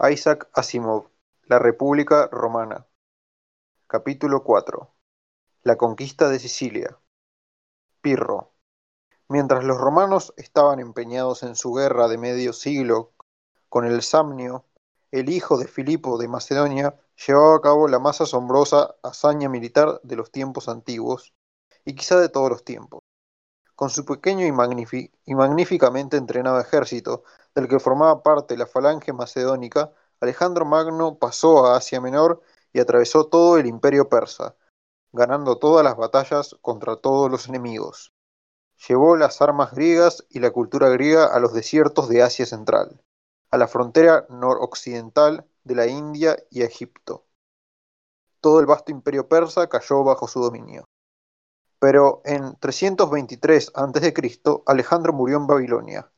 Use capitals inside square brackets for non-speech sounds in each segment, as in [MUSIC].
Isaac Asimov, La República Romana. Capítulo 4. La conquista de Sicilia. Pirro. Mientras los romanos estaban empeñados en su guerra de medio siglo con el Samnio, el hijo de Filipo de Macedonia llevaba a cabo la más asombrosa hazaña militar de los tiempos antiguos, y quizá de todos los tiempos. Con su pequeño y, y magníficamente entrenado ejército, del que formaba parte la falange macedónica, Alejandro Magno pasó a Asia Menor y atravesó todo el imperio persa, ganando todas las batallas contra todos los enemigos. Llevó las armas griegas y la cultura griega a los desiertos de Asia Central, a la frontera noroccidental de la India y Egipto. Todo el vasto imperio persa cayó bajo su dominio. Pero en 323 a.C., Alejandro murió en Babilonia,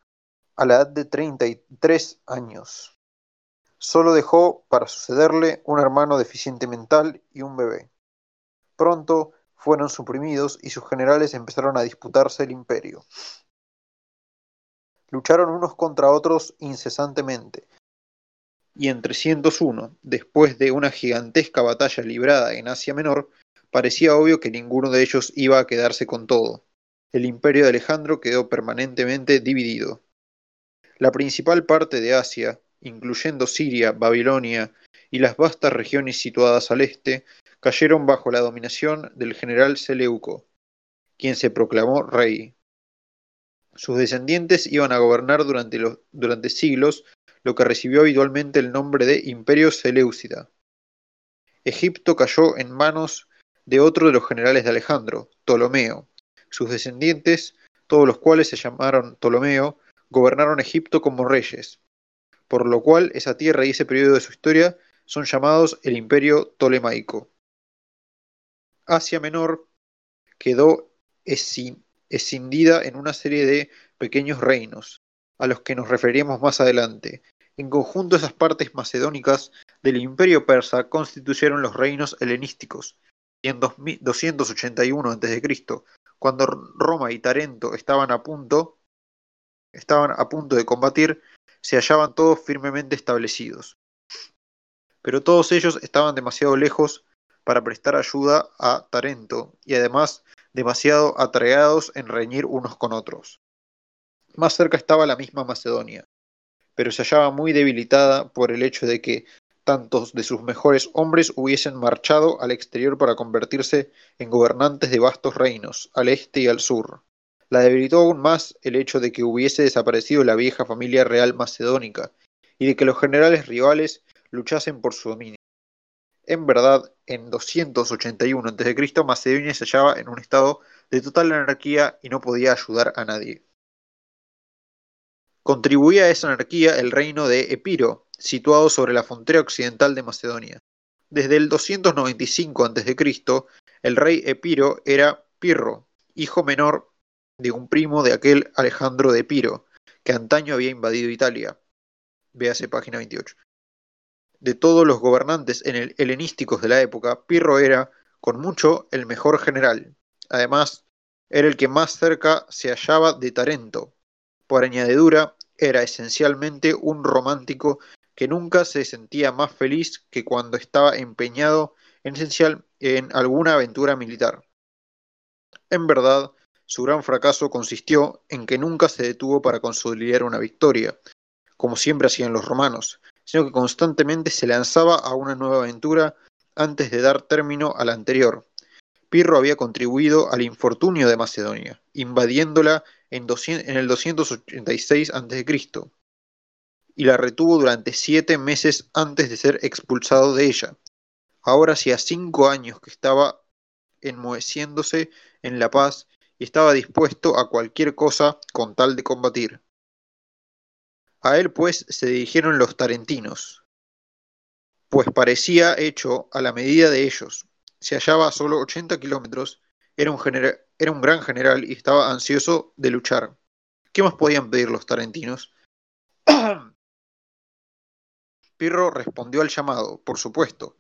a la edad de 33 años. Solo dejó para sucederle un hermano deficiente mental y un bebé. Pronto fueron suprimidos y sus generales empezaron a disputarse el imperio. Lucharon unos contra otros incesantemente, y en 301, después de una gigantesca batalla librada en Asia Menor, parecía obvio que ninguno de ellos iba a quedarse con todo. El imperio de Alejandro quedó permanentemente dividido. La principal parte de Asia, incluyendo Siria, Babilonia y las vastas regiones situadas al este, cayeron bajo la dominación del general Seleuco, quien se proclamó rey. Sus descendientes iban a gobernar durante, los, durante siglos lo que recibió habitualmente el nombre de Imperio Seleucida. Egipto cayó en manos de otro de los generales de Alejandro, Ptolomeo. Sus descendientes, todos los cuales se llamaron Ptolomeo, gobernaron Egipto como reyes, por lo cual esa tierra y ese periodo de su historia son llamados el Imperio Ptolemaico. Asia Menor quedó escindida en una serie de pequeños reinos, a los que nos referiremos más adelante. En conjunto esas partes macedónicas del imperio persa constituyeron los reinos helenísticos, y en 281 a.C., cuando Roma y Tarento estaban a punto, estaban a punto de combatir, se hallaban todos firmemente establecidos. Pero todos ellos estaban demasiado lejos para prestar ayuda a Tarento y además demasiado atreados en reñir unos con otros. Más cerca estaba la misma Macedonia, pero se hallaba muy debilitada por el hecho de que tantos de sus mejores hombres hubiesen marchado al exterior para convertirse en gobernantes de vastos reinos, al este y al sur. La debilitó aún más el hecho de que hubiese desaparecido la vieja familia real macedónica, y de que los generales rivales luchasen por su dominio. En verdad, en 281 a.C., Macedonia se hallaba en un estado de total anarquía y no podía ayudar a nadie. Contribuía a esa anarquía el reino de Epiro, situado sobre la frontera occidental de Macedonia. Desde el 295 a.C., el rey Epiro era Pirro, hijo menor de un primo de aquel Alejandro de Epiro, que antaño había invadido Italia. Véase página 28 de todos los gobernantes helenísticos de la época, Pirro era, con mucho, el mejor general. Además, era el que más cerca se hallaba de Tarento. Por añadidura, era esencialmente un romántico que nunca se sentía más feliz que cuando estaba empeñado en, esencial, en alguna aventura militar. En verdad, su gran fracaso consistió en que nunca se detuvo para consolidar una victoria, como siempre hacían los romanos, sino que constantemente se lanzaba a una nueva aventura antes de dar término a la anterior. Pirro había contribuido al infortunio de Macedonia, invadiéndola en, el 286 a.C., y la retuvo durante siete meses antes de ser expulsado de ella. Ahora hacía cinco años que estaba enmoheciéndose en la paz y estaba dispuesto a cualquier cosa con tal de combatir. A él pues se dirigieron los tarentinos, pues parecía hecho a la medida de ellos. Se hallaba a solo 80 kilómetros, era un, era un gran general y estaba ansioso de luchar. ¿Qué más podían pedir los tarentinos? [CLEARS THROAT] Pirro respondió al llamado, por supuesto,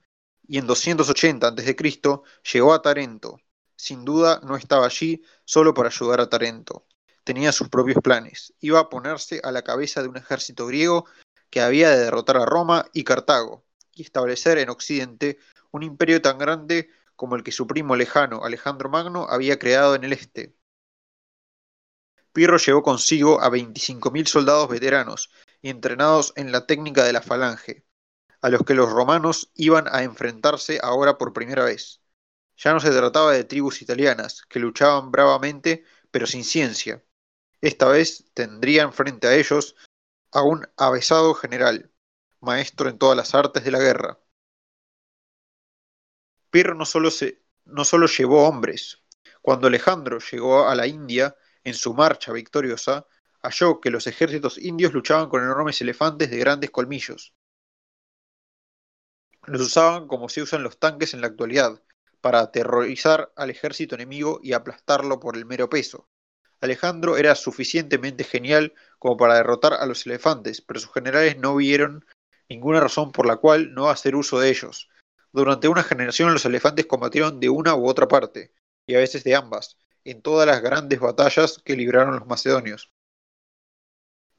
y en 280 a.C. llegó a Tarento. Sin duda no estaba allí solo para ayudar a Tarento tenía sus propios planes. Iba a ponerse a la cabeza de un ejército griego que había de derrotar a Roma y Cartago y establecer en Occidente un imperio tan grande como el que su primo lejano Alejandro Magno había creado en el este. Pirro llevó consigo a 25.000 soldados veteranos y entrenados en la técnica de la falange, a los que los romanos iban a enfrentarse ahora por primera vez. Ya no se trataba de tribus italianas, que luchaban bravamente pero sin ciencia. Esta vez tendrían frente a ellos a un avesado general, maestro en todas las artes de la guerra. Pirro no solo, se, no solo llevó hombres. Cuando Alejandro llegó a la India, en su marcha victoriosa, halló que los ejércitos indios luchaban con enormes elefantes de grandes colmillos. Los usaban como se usan los tanques en la actualidad, para aterrorizar al ejército enemigo y aplastarlo por el mero peso. Alejandro era suficientemente genial como para derrotar a los elefantes, pero sus generales no vieron ninguna razón por la cual no hacer uso de ellos. Durante una generación los elefantes combatieron de una u otra parte, y a veces de ambas, en todas las grandes batallas que libraron los macedonios.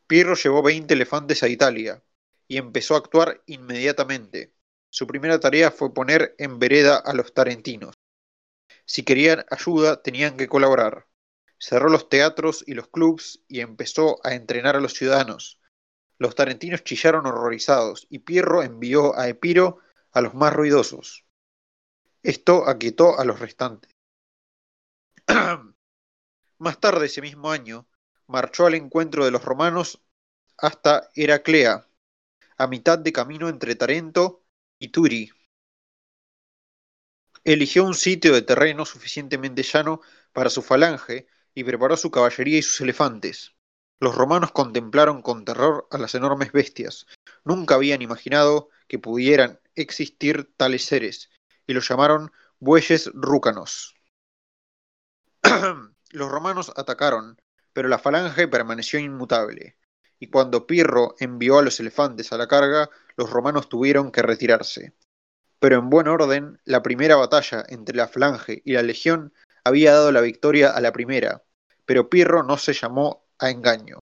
Pirro llevó 20 elefantes a Italia, y empezó a actuar inmediatamente. Su primera tarea fue poner en vereda a los tarentinos. Si querían ayuda, tenían que colaborar. Cerró los teatros y los clubs y empezó a entrenar a los ciudadanos. Los tarentinos chillaron horrorizados y Pierro envió a Epiro a los más ruidosos. Esto aquietó a los restantes. [CLEARS THROAT] más tarde ese mismo año, marchó al encuentro de los romanos hasta Heraclea, a mitad de camino entre Tarento y Turi. Eligió un sitio de terreno suficientemente llano para su falange y preparó su caballería y sus elefantes. Los romanos contemplaron con terror a las enormes bestias. Nunca habían imaginado que pudieran existir tales seres, y los llamaron bueyes rúcanos. [CLEARS THROAT] los romanos atacaron, pero la falange permaneció inmutable, y cuando Pirro envió a los elefantes a la carga, los romanos tuvieron que retirarse. Pero en buen orden, la primera batalla entre la falange y la legión había dado la victoria a la primera, pero Pirro no se llamó a engaño.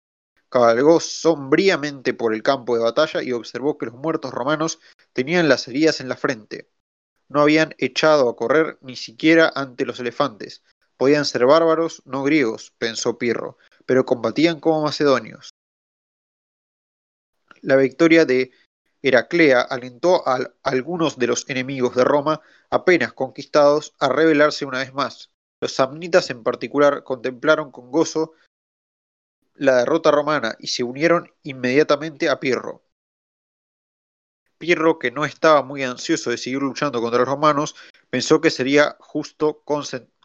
Cabalgó sombríamente por el campo de batalla y observó que los muertos romanos tenían las heridas en la frente. No habían echado a correr ni siquiera ante los elefantes. Podían ser bárbaros, no griegos, pensó Pirro, pero combatían como macedonios. La victoria de Heraclea alentó a algunos de los enemigos de Roma, apenas conquistados, a rebelarse una vez más. Los samnitas en particular contemplaron con gozo la derrota romana y se unieron inmediatamente a Pirro. Pirro, que no estaba muy ansioso de seguir luchando contra los romanos, pensó que sería justo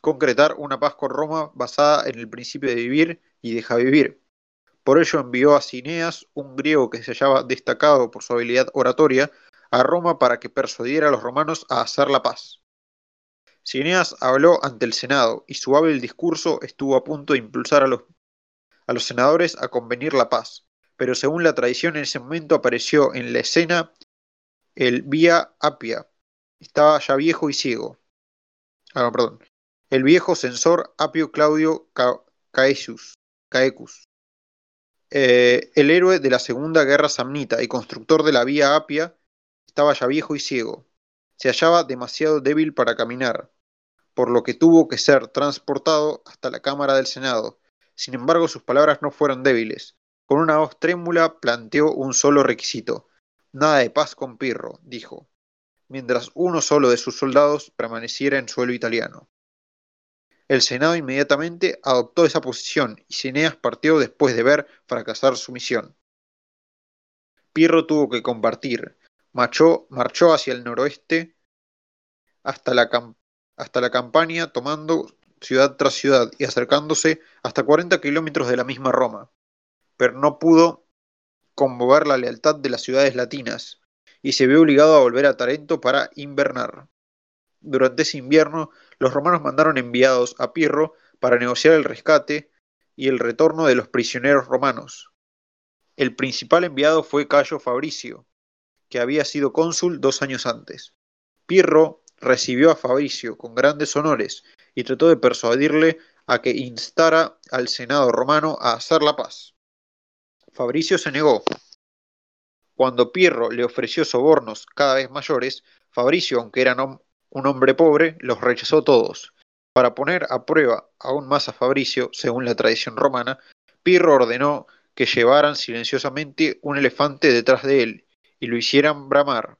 concretar una paz con Roma basada en el principio de vivir y deja vivir. Por ello envió a Cineas, un griego que se hallaba destacado por su habilidad oratoria, a Roma para que persuadiera a los romanos a hacer la paz. Cineas habló ante el Senado y su hábil discurso estuvo a punto de impulsar a los, a los senadores a convenir la paz, pero según la tradición en ese momento apareció en la escena el Vía Apia. Estaba ya viejo y ciego. Ah, perdón. El viejo censor Apio Claudio Caecus, Caecus eh, el héroe de la Segunda Guerra Samnita y constructor de la Vía Apia estaba ya viejo y ciego. Se hallaba demasiado débil para caminar, por lo que tuvo que ser transportado hasta la Cámara del Senado. Sin embargo, sus palabras no fueron débiles. Con una voz trémula planteó un solo requisito. Nada de paz con Pirro, dijo, mientras uno solo de sus soldados permaneciera en suelo italiano. El Senado inmediatamente adoptó esa posición y Cineas partió después de ver fracasar su misión. Pirro tuvo que compartir, marchó, marchó hacia el noroeste hasta la, hasta la campaña tomando ciudad tras ciudad y acercándose hasta 40 kilómetros de la misma Roma, pero no pudo conmover la lealtad de las ciudades latinas y se vio obligado a volver a Tarento para invernar. Durante ese invierno, los romanos mandaron enviados a Pirro para negociar el rescate y el retorno de los prisioneros romanos. El principal enviado fue Cayo Fabricio, que había sido cónsul dos años antes. Pirro recibió a Fabricio con grandes honores y trató de persuadirle a que instara al Senado romano a hacer la paz. Fabricio se negó. Cuando Pirro le ofreció sobornos cada vez mayores, Fabricio, aunque era un hombre pobre, los rechazó todos. Para poner a prueba aún más a Fabricio, según la tradición romana, Pirro ordenó que llevaran silenciosamente un elefante detrás de él y lo hicieran bramar.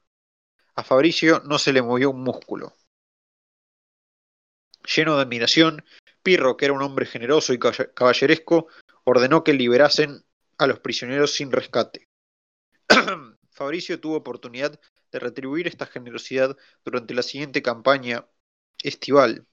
A Fabricio no se le movió un músculo. Lleno de admiración, Pirro, que era un hombre generoso y caballeresco, ordenó que liberasen a los prisioneros sin rescate. [CLEARS THROAT] Fabricio tuvo oportunidad de retribuir esta generosidad durante la siguiente campaña estival.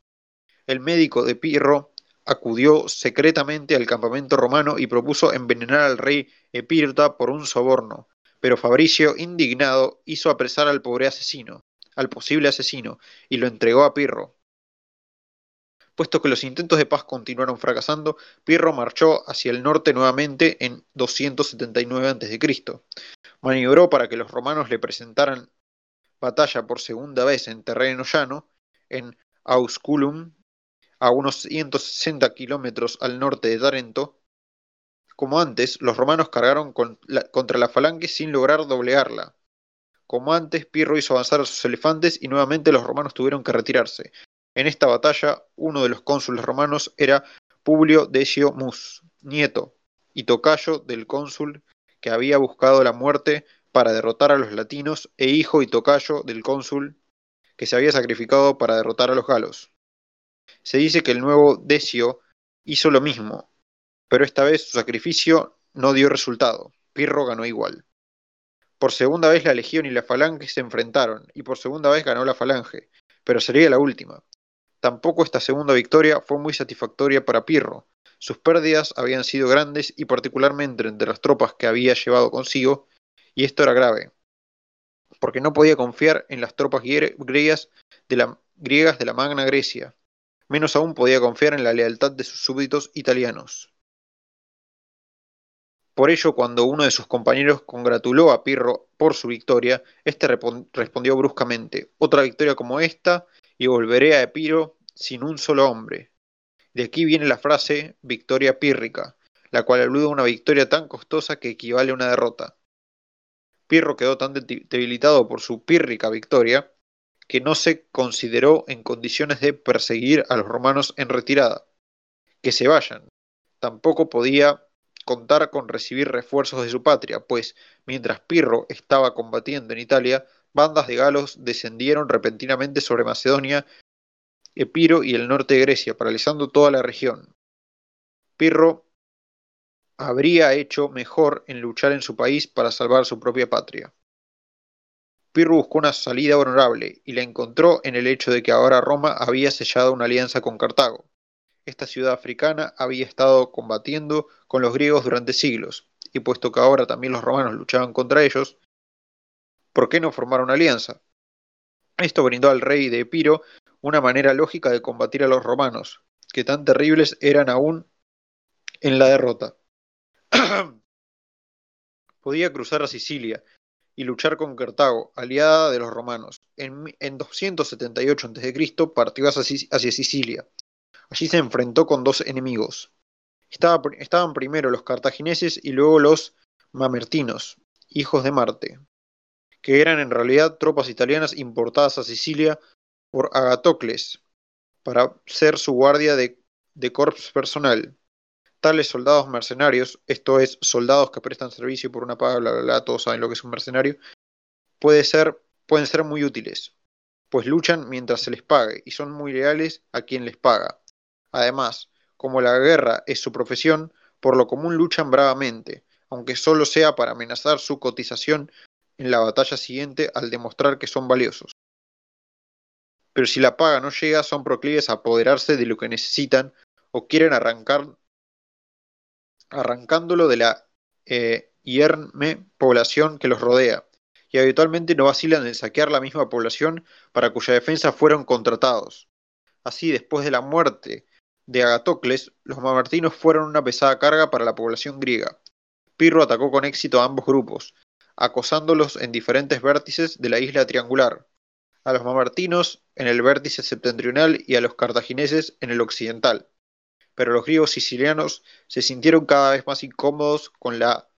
El médico de Pirro acudió secretamente al campamento romano y propuso envenenar al rey Epirta por un soborno, pero Fabricio, indignado, hizo apresar al pobre asesino, al posible asesino, y lo entregó a Pirro. Puesto que los intentos de paz continuaron fracasando, Pirro marchó hacia el norte nuevamente en 279 a.C. Maniobró para que los romanos le presentaran batalla por segunda vez en terreno llano, en Ausculum, a unos 160 kilómetros al norte de Tarento. Como antes, los romanos cargaron contra la falange sin lograr doblegarla. Como antes, Pirro hizo avanzar a sus elefantes y nuevamente los romanos tuvieron que retirarse. En esta batalla, uno de los cónsules romanos era Publio Decio Mus, nieto y tocayo del cónsul que había buscado la muerte para derrotar a los latinos e hijo y tocayo del cónsul que se había sacrificado para derrotar a los galos. Se dice que el nuevo Decio hizo lo mismo, pero esta vez su sacrificio no dio resultado. Pirro ganó igual. Por segunda vez la legión y la falange se enfrentaron, y por segunda vez ganó la falange, pero sería la última. Tampoco esta segunda victoria fue muy satisfactoria para Pirro. Sus pérdidas habían sido grandes y particularmente entre las tropas que había llevado consigo, y esto era grave, porque no podía confiar en las tropas griegas de la, Magna Grecia, menos aún podía confiar en la lealtad de sus súbditos italianos. Por ello, cuando uno de sus compañeros congratuló a Pirro por su victoria, éste respondió bruscamente, otra victoria como esta y volveré a Epiro sin un solo hombre. De aquí viene la frase victoria pírrica, la cual alude a una victoria tan costosa que equivale a una derrota. Pirro quedó tan debilitado por su pírrica victoria que no se consideró en condiciones de perseguir a los romanos en retirada. Que se vayan. Tampoco podía contar con recibir refuerzos de su patria, pues mientras Pirro estaba combatiendo en Italia, bandas de galos descendieron repentinamente sobre Macedonia, Epiro y el norte de Grecia, paralizando toda la región. Pirro habría hecho mejor en luchar en su país para salvar su propia patria. Pirro buscó una salida honorable y la encontró en el hecho de que ahora Roma había sellado una alianza con Cartago. Esta ciudad africana había estado combatiendo con los griegos durante siglos, y puesto que ahora también los romanos luchaban contra ellos, ¿por qué no formar una alianza? Esto brindó al rey de Epiro una manera lógica de combatir a los romanos, que tan terribles eran aún en la derrota. [CLEARS THROAT] Podía cruzar a Sicilia y luchar con Cartago, aliada de los romanos. En, 278 a.C. partió hacia, Sicilia. Allí se enfrentó con dos enemigos. estaban primero los cartagineses y luego los mamertinos, hijos de Marte, que eran en realidad tropas italianas importadas a Sicilia por Agatocles para ser su guardia de, corps personal. Tales soldados mercenarios, esto es, soldados que prestan servicio por una paga, bla, bla, todos saben lo que es un mercenario, puede ser, pueden ser muy útiles, pues luchan mientras se les pague y son muy leales a quien les paga. Además, como la guerra es su profesión, por lo común luchan bravamente, aunque solo sea para amenazar su cotización en la batalla siguiente al demostrar que son valiosos. Pero si la paga no llega, son proclives a apoderarse de lo que necesitan o quieren arrancar, arrancándolo de la eh, hierme población que los rodea, y habitualmente no vacilan en saquear la misma población para cuya defensa fueron contratados. Así, después de la muerte de Agatocles, los mamertinos fueron una pesada carga para la población griega. Pirro atacó con éxito a ambos grupos, acosándolos en diferentes vértices de la isla triangular, a los mamertinos en el vértice septentrional y a los cartagineses en el occidental. Pero los griegos sicilianos se sintieron cada vez más incómodos con la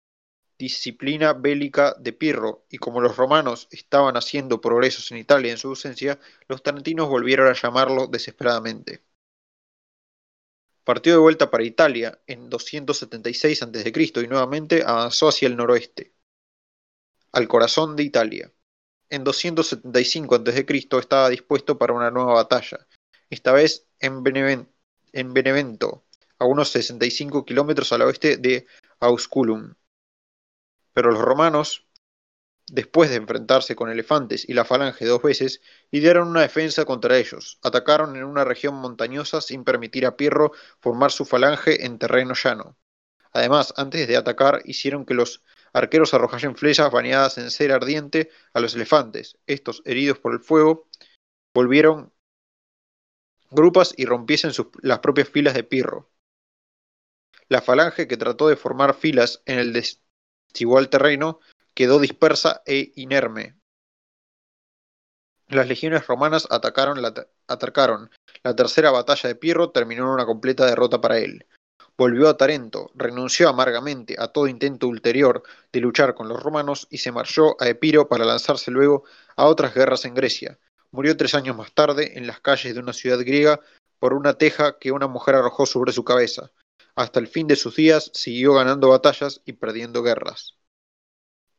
disciplina bélica de Pirro, y como los romanos estaban haciendo progresos en Italia en su ausencia, los tarentinos volvieron a llamarlo desesperadamente. Partió de vuelta para Italia en 276 a.C. y nuevamente avanzó hacia el noroeste, al corazón de Italia. En 275 a.C. estaba dispuesto para una nueva batalla, esta vez en, Benevento, a unos 65 kilómetros al oeste de Ausculum. Pero los romanos, después de enfrentarse con elefantes y la falange dos veces, idearon una defensa contra ellos. Atacaron en una región montañosa sin permitir a Pirro formar su falange en terreno llano. Además, antes de atacar, hicieron que los arqueros arrojasen flechas bañadas en cera ardiente a los elefantes. Estos, heridos por el fuego, volvieron grupas y rompiesen las propias filas de Pirro. La falange que trató de formar filas en el desigual terreno quedó dispersa e inerme. Las legiones romanas atacaron atacaron. La tercera batalla de Pirro terminó en una completa derrota para él. Volvió a Tarento, renunció amargamente a todo intento ulterior de luchar con los romanos y se marchó a Epiro para lanzarse luego a otras guerras en Grecia. Murió tres años más tarde en las calles de una ciudad griega por una teja que una mujer arrojó sobre su cabeza. Hasta el fin de sus días siguió ganando batallas y perdiendo guerras.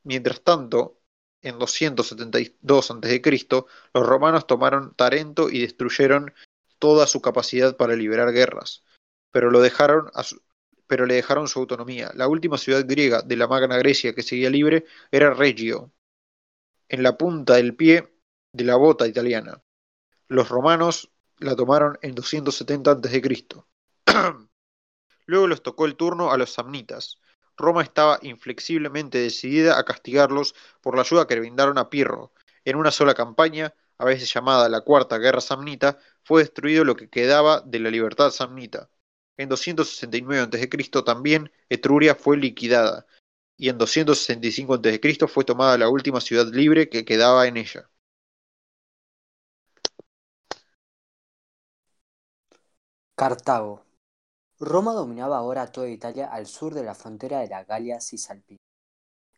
Mientras tanto, en 272 a.C., los romanos tomaron Tarento y destruyeron toda su capacidad para liberar guerras pero, lo dejaron pero le dejaron su autonomía. La última ciudad griega de la Magna Grecia que seguía libre era Reggio, en la punta del pie de la bota italiana. Los romanos la tomaron en 270 a.C. [CLEARS THROAT] Luego les tocó el turno a los samnitas. Roma estaba inflexiblemente decidida a castigarlos por la ayuda que brindaron a Pirro. En una sola campaña, a veces llamada la Cuarta Guerra Samnita, fue destruido lo que quedaba de la libertad samnita. En 269 a.C. también Etruria fue liquidada, y en 265 a.C. fue tomada la última ciudad libre que quedaba en ella. Cartago. Roma dominaba ahora toda Italia al sur de la frontera de la Galia Cisalpina.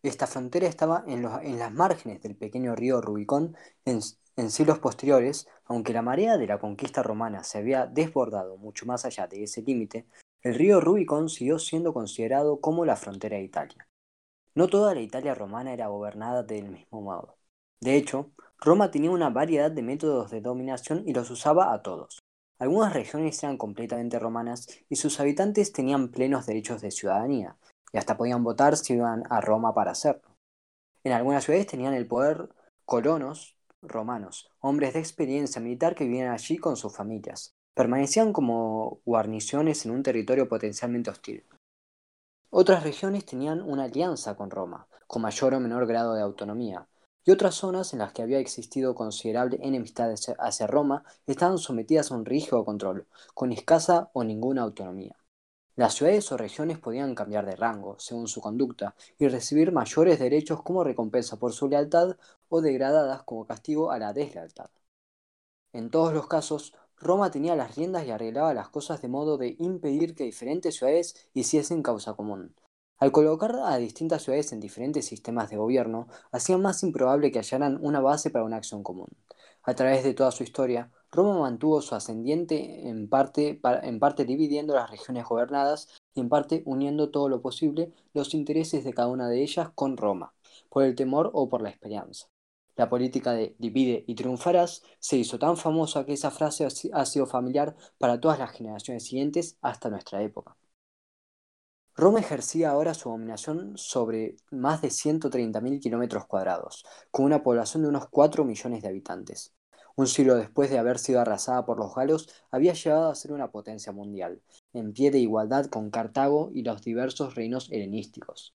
Esta frontera estaba en, en las márgenes del pequeño río Rubicón en, en siglos posteriores, aunque la marea de la conquista romana se había desbordado mucho más allá de ese límite, el río Rubicón siguió siendo considerado como la frontera de Italia. No toda la Italia romana era gobernada del mismo modo. De hecho, Roma tenía una variedad de métodos de dominación y los usaba a todos. Algunas regiones eran completamente romanas y sus habitantes tenían plenos derechos de ciudadanía, y hasta podían votar si iban a Roma para hacerlo. En algunas ciudades tenían el poder colonos romanos, hombres de experiencia militar que vivían allí con sus familias. Permanecían como guarniciones en un territorio potencialmente hostil. Otras regiones tenían una alianza con Roma, con mayor o menor grado de autonomía, y otras zonas en las que había existido considerable enemistad hacia Roma estaban sometidas a un rígido control, con escasa o ninguna autonomía. Las ciudades o regiones podían cambiar de rango, según su conducta, y recibir mayores derechos como recompensa por su lealtad o degradadas como castigo a la deslealtad. En todos los casos, Roma tenía las riendas y arreglaba las cosas de modo de impedir que diferentes ciudades hiciesen causa común. Al colocar a distintas ciudades en diferentes sistemas de gobierno, hacía más improbable que hallaran una base para una acción común. A través de toda su historia, Roma mantuvo su ascendiente en parte, en parte dividiendo las regiones gobernadas y en parte uniendo todo lo posible los intereses de cada una de ellas con Roma, por el temor o por la esperanza. La política de divide y triunfarás se hizo tan famosa que esa frase ha sido familiar para todas las generaciones siguientes hasta nuestra época. Roma ejercía ahora su dominación sobre más de 130.000 kilómetros cuadrados, con una población de unos 4 millones de habitantes. Un siglo después de haber sido arrasada por los galos, había llegado a ser una potencia mundial, en pie de igualdad con Cartago y los diversos reinos helenísticos.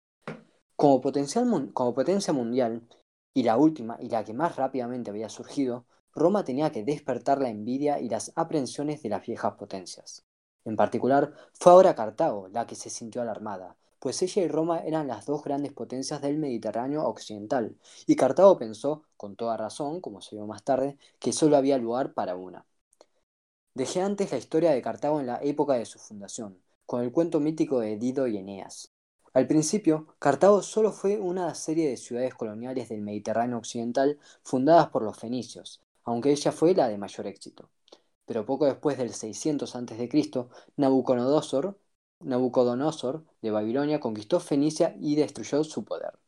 Como, como potencia mundial, y la última y la que más rápidamente había surgido, Roma tenía que despertar la envidia y las aprensiones de las viejas potencias. En particular, fue ahora Cartago la que se sintió alarmada, pues ella y Roma eran las dos grandes potencias del Mediterráneo occidental, y Cartago pensó, con toda razón, como se vio más tarde, que solo había lugar para una. Dejé antes la historia de Cartago en la época de su fundación, con el cuento mítico de Dido y Eneas. Al principio, Cartago solo fue una serie de ciudades coloniales del Mediterráneo occidental fundadas por los fenicios, aunque ella fue la de mayor éxito. Pero poco después del 600 a.C., Nabucodonosor, Nabucodonosor de Babilonia conquistó Fenicia y destruyó su poder.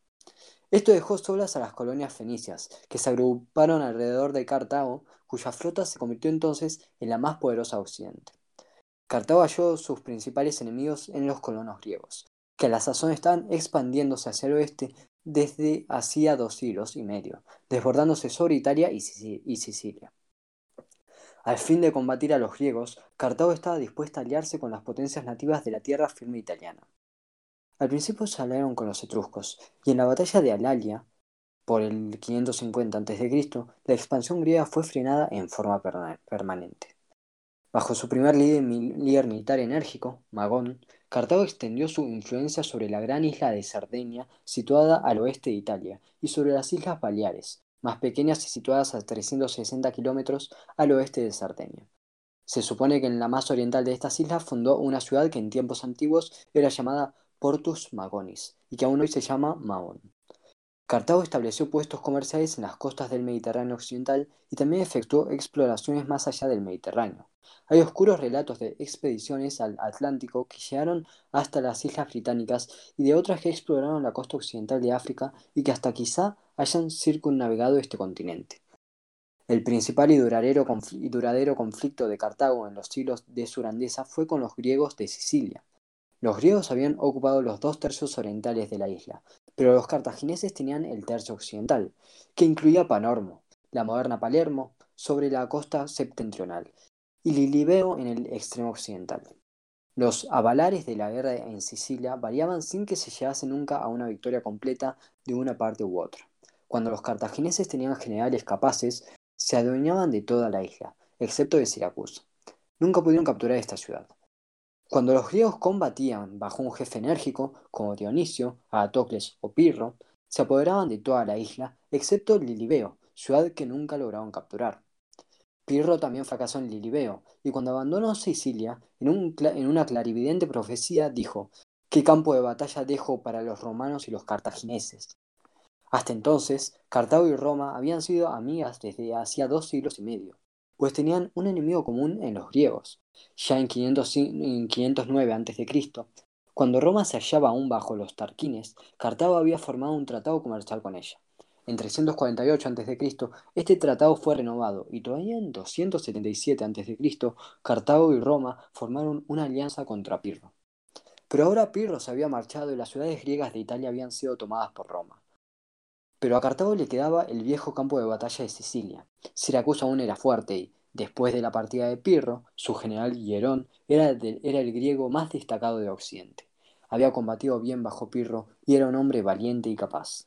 Esto dejó solas a las colonias fenicias, que se agruparon alrededor de Cartago, cuya flota se convirtió entonces en la más poderosa de Occidente. Cartago halló sus principales enemigos en los colonos griegos, que a la sazón estaban expandiéndose hacia el oeste desde hacía dos siglos y medio, desbordándose sobre Italia y Sicilia. Al fin de combatir a los griegos, Cartago estaba dispuesta a aliarse con las potencias nativas de la tierra firme italiana. Al principio se aliaron con los etruscos, y en la batalla de Alalia, por el 550 a.C., la expansión griega fue frenada en forma permanente. Bajo su primer líder, militar enérgico, Magón, Cartago extendió su influencia sobre la gran isla de Cerdeña, situada al oeste de Italia, y sobre las Islas Baleares, más pequeñas y situadas a 360 kilómetros al oeste de Cerdeña. Se supone que en la más oriental de estas islas fundó una ciudad que en tiempos antiguos era llamada Portus Magonis y que aún hoy se llama Mahón. Cartago estableció puestos comerciales en las costas del Mediterráneo occidental y también efectuó exploraciones más allá del Mediterráneo. Hay oscuros relatos de expediciones al Atlántico que llegaron hasta las Islas Británicas y de otras que exploraron la costa occidental de África y que hasta quizá hayan circunnavegado este continente. El principal y duradero, conflicto de Cartago en los siglos de su grandeza fue con los griegos de Sicilia. Los griegos habían ocupado los dos tercios orientales de la isla, pero los cartagineses tenían el tercio occidental, que incluía Panormo, la moderna Palermo, sobre la costa septentrional, y Lilibeo en el extremo occidental. Los avalares de la guerra en Sicilia variaban sin que se llegase nunca a una victoria completa de una parte u otra. Cuando los cartagineses tenían generales capaces, se adueñaban de toda la isla, excepto de Siracusa. Nunca pudieron capturar esta ciudad. Cuando los griegos combatían bajo un jefe enérgico, como Dionisio, Agatocles o Pirro, se apoderaban de toda la isla, excepto Lilibeo, ciudad que nunca lograron capturar. Pirro también fracasó en Lilibeo, y cuando abandonó Sicilia, en, en, una clarividente profecía dijo, ¿qué campo de batalla dejo para los romanos y los cartagineses? Hasta entonces, Cartago y Roma habían sido amigas desde hacía dos siglos y medio, pues tenían un enemigo común en los griegos. Ya en, 509 a.C., cuando Roma se hallaba aún bajo los Tarquines, Cartago había formado un tratado comercial con ella. En 348 a.C., este tratado fue renovado y todavía en 277 a.C., Cartago y Roma formaron una alianza contra Pirro. Pero ahora Pirro se había marchado y las ciudades griegas de Italia habían sido tomadas por Roma. Pero a Cartago le quedaba el viejo campo de batalla de Sicilia. Siracusa aún era fuerte y, después de la partida de Pirro, su general Hierón era, era el griego más destacado de Occidente. Había combatido bien bajo Pirro y era un hombre valiente y capaz.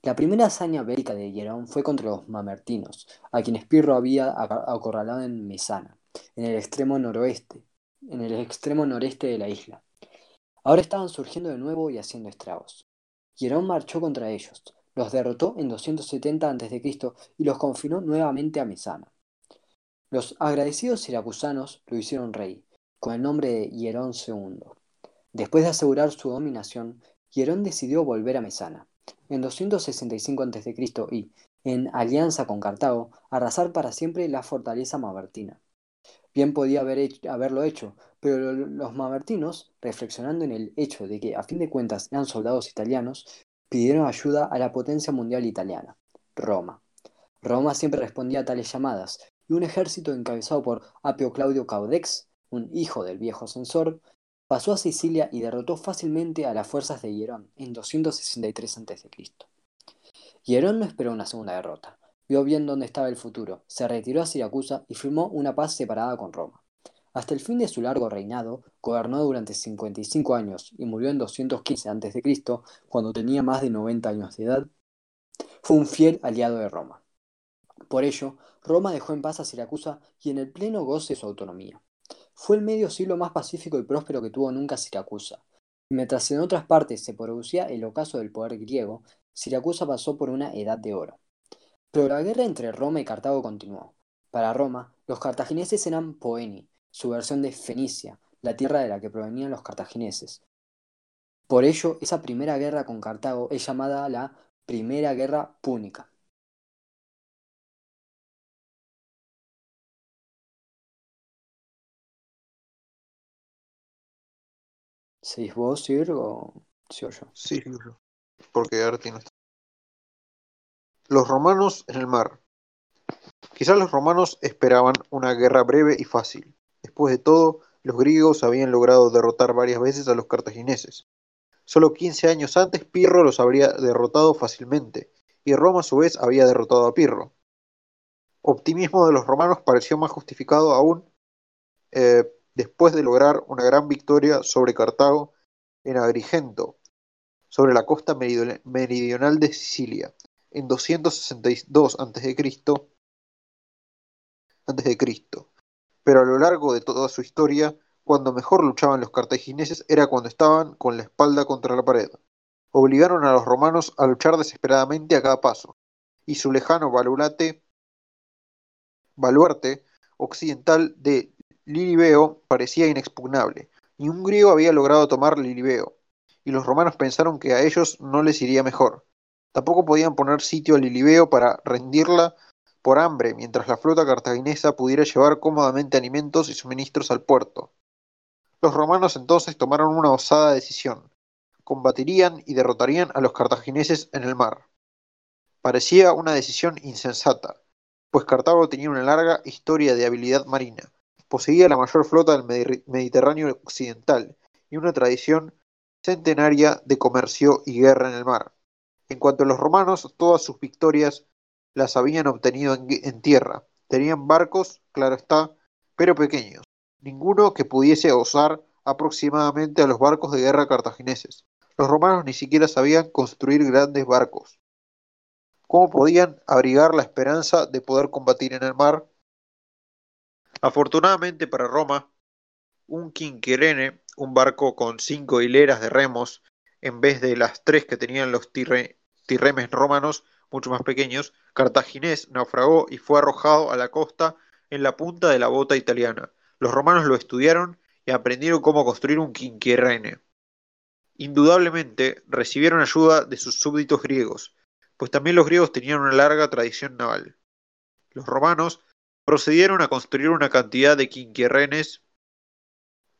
La primera hazaña bélica de Hierón fue contra los mamertinos, a quienes Pirro había acorralado en Mesana, en el extremo noroeste, en el extremo noreste de la isla. Ahora estaban surgiendo de nuevo y haciendo estragos. Hierón marchó contra ellos, los derrotó en 270 a.C. y los confinó nuevamente a Mesana. Los agradecidos siracusanos lo hicieron rey, con el nombre de Hierón II. Después de asegurar su dominación, Hierón decidió volver a Mesana. En 265 a.C. y, en alianza con Cartago, arrasar para siempre la fortaleza mamertina. Bien podía haberlo hecho, pero los mamertinos, reflexionando en el hecho de que a fin de cuentas eran soldados italianos, pidieron ayuda a la potencia mundial italiana, Roma. Roma siempre respondía a tales llamadas, y un ejército encabezado por Apio Claudio Caudex, un hijo del viejo censor, pasó a Sicilia y derrotó fácilmente a las fuerzas de Hierón en 263 a.C. Hierón no esperó una segunda derrota. Vio bien dónde estaba el futuro, se retiró a Siracusa y firmó una paz separada con Roma. Hasta el fin de su largo reinado, gobernó durante 55 años y murió en 215 a.C., cuando tenía más de 90 años de edad. Fue un fiel aliado de Roma. Por ello, Roma dejó en paz a Siracusa y en el pleno goce su autonomía. Fue el medio siglo más pacífico y próspero que tuvo nunca Siracusa. Mientras en otras partes se producía el ocaso del poder griego, Siracusa pasó por una edad de oro. Pero la guerra entre Roma y Cartago continuó. Para Roma, los cartagineses eran poeni, su versión de Fenicia, la tierra de la que provenían los cartagineses. Por ello, esa primera guerra con Cartago es llamada la Primera Guerra Púnica. ¿Seguís vos, Sir, o sigo? Sí. Porque Arti no está. Los romanos en el mar. Quizás los romanos esperaban una guerra breve y fácil. Después de todo, los griegos habían logrado derrotar varias veces a los cartagineses. Solo 15 años antes Pirro los habría derrotado fácilmente, y Roma a su vez había derrotado a Pirro. Optimismo de los romanos pareció más justificado aún eh, después de lograr una gran victoria sobre Cartago en Agrigento, sobre la costa meridional de Sicilia, en 262 a.C. Pero a lo largo de toda su historia, cuando mejor luchaban los cartagineses era cuando estaban con la espalda contra la pared. Obligaron a los romanos a luchar desesperadamente a cada paso, y su lejano baluarte, baluarte occidental de Lilibeo parecía inexpugnable. Ni un griego había logrado tomar Lilibeo, y los romanos pensaron que a ellos no les iría mejor. Tampoco podían poner sitio a Lilibeo para rendirla por hambre, mientras la flota cartaginesa pudiera llevar cómodamente alimentos y suministros al puerto. Los romanos entonces tomaron una osada decisión. Combatirían y derrotarían a los cartagineses en el mar. Parecía una decisión insensata, pues Cartago tenía una larga historia de habilidad marina, poseía la mayor flota del Mediterráneo occidental y una tradición centenaria de comercio y guerra en el mar. En cuanto a los romanos, todas sus victorias las habían obtenido en, tierra. Tenían barcos, claro está, pero pequeños, ninguno que pudiese osar aproximadamente a los barcos de guerra cartagineses. Los romanos ni siquiera sabían construir grandes barcos. ¿Cómo podían abrigar la esperanza de poder combatir en el mar? Afortunadamente para Roma, un quinquerene, un barco con cinco hileras de remos, en vez de las tres que tenían los tirremes romanos, mucho más pequeños, cartaginés naufragó y fue arrojado a la costa en la punta de la bota italiana. Los romanos lo estudiaron y aprendieron cómo construir un quinquerene. Indudablemente recibieron ayuda de sus súbditos griegos, pues también los griegos tenían una larga tradición naval. Los romanos procedieron a construir una cantidad de quinquerrenes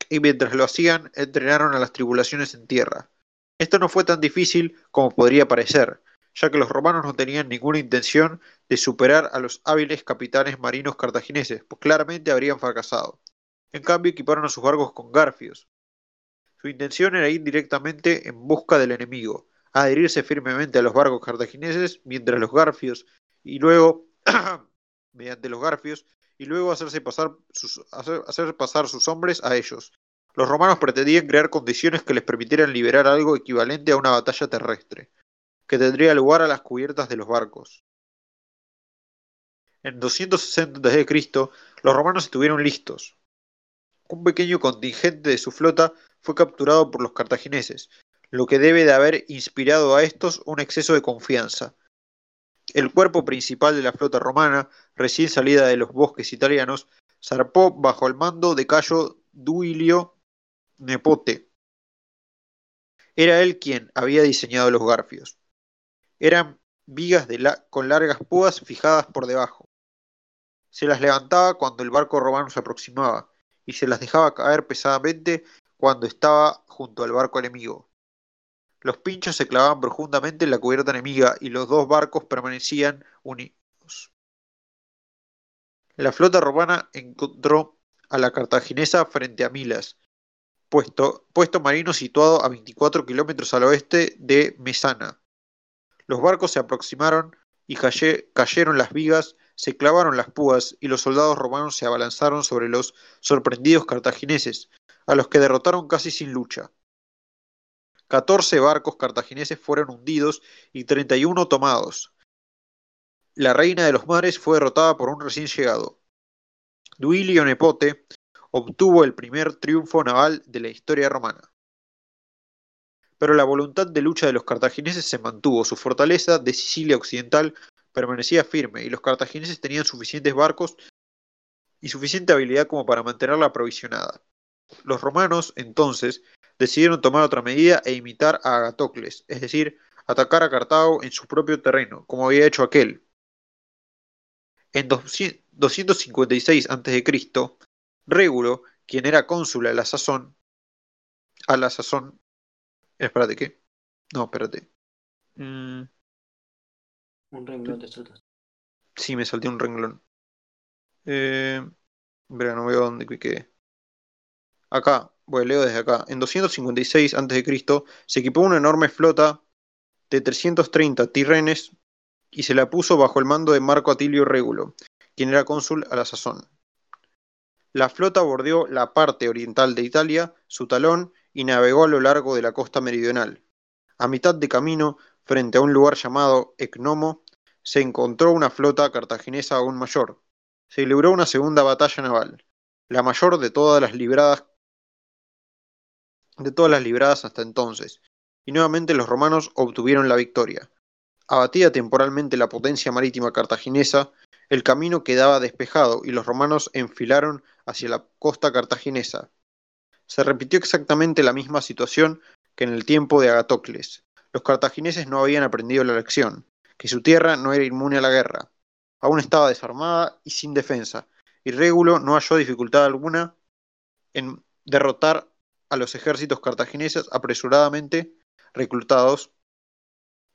y mientras lo hacían entrenaron a las tribulaciones en tierra. Esto no fue tan difícil como podría parecer, ya que los romanos no tenían ninguna intención de superar a los hábiles capitanes marinos cartagineses, pues claramente habrían fracasado. En cambio, equiparon a sus barcos con garfios. Su intención era ir directamente en busca del enemigo, adherirse firmemente a los barcos cartagineses mientras los garfios y luego [CLEARS THROAT] mediante los garfios y luego hacerse pasar sus, hacer, pasar sus hombres a ellos. Los romanos pretendían crear condiciones que les permitieran liberar algo equivalente a una batalla terrestre, que tendría lugar a las cubiertas de los barcos. En 260 a.C., los romanos estuvieron listos. Un pequeño contingente de su flota fue capturado por los cartagineses, lo que debe de haber inspirado a estos un exceso de confianza, el cuerpo principal de la flota romana, recién salida de los bosques italianos, zarpó bajo el mando de Cayo Duilio Nepote. Era él quien había diseñado los garfios. Eran vigas con largas púas fijadas por debajo. Se las levantaba cuando el barco romano se aproximaba y se las dejaba caer pesadamente cuando estaba junto al barco enemigo. Los pinchos se clavaban profundamente en la cubierta enemiga y los dos barcos permanecían unidos. La flota romana encontró a la cartaginesa frente a Milas, puesto, puesto marino situado a 24 kilómetros al oeste de Mesana. Los barcos se aproximaron y cayeron las vigas, se clavaron las púas y los soldados romanos se abalanzaron sobre los sorprendidos cartagineses, a los que derrotaron casi sin lucha. 14 barcos cartagineses fueron hundidos y 31 tomados. La reina de los mares fue derrotada por un recién llegado. Duilio Nepote obtuvo el primer triunfo naval de la historia romana. Pero la voluntad de lucha de los cartagineses se mantuvo, su fortaleza de Sicilia Occidental permanecía firme y los cartagineses tenían suficientes barcos y suficiente habilidad como para mantenerla aprovisionada. Los romanos, entonces, decidieron tomar otra medida e imitar a Agatocles, es decir, atacar a Cartago en su propio terreno, como había hecho aquel. En 256 a.C., Régulo, quien era cónsul a la sazón, a la sazón, espérate, ¿qué? No, espérate. Mm, Un renglón te saltas. sí, me salté un renglón. Eh, no veo dónde quedé. Acá, bueno, leo desde acá. En 256 a.C. se equipó una enorme flota de 330 tirrenes y se la puso bajo el mando de Marco Atilio Régulo, quien era cónsul a la sazón. La flota bordeó la parte oriental de Italia, su talón, y navegó a lo largo de la costa meridional. A mitad de camino, frente a un lugar llamado Ecnomo, se encontró una flota cartaginesa aún mayor. Se libró una segunda batalla naval, la mayor de todas las libradas de todas las libradas hasta entonces, y nuevamente los romanos obtuvieron la victoria. Abatida temporalmente la potencia marítima cartaginesa, el camino quedaba despejado y los romanos enfilaron hacia la costa cartaginesa. Se repitió exactamente la misma situación que en el tiempo de Agatocles. Los cartagineses no habían aprendido la lección, que su tierra no era inmune a la guerra. Aún estaba desarmada y sin defensa, y Régulo no halló dificultad alguna en derrotar a los ejércitos cartagineses apresuradamente reclutados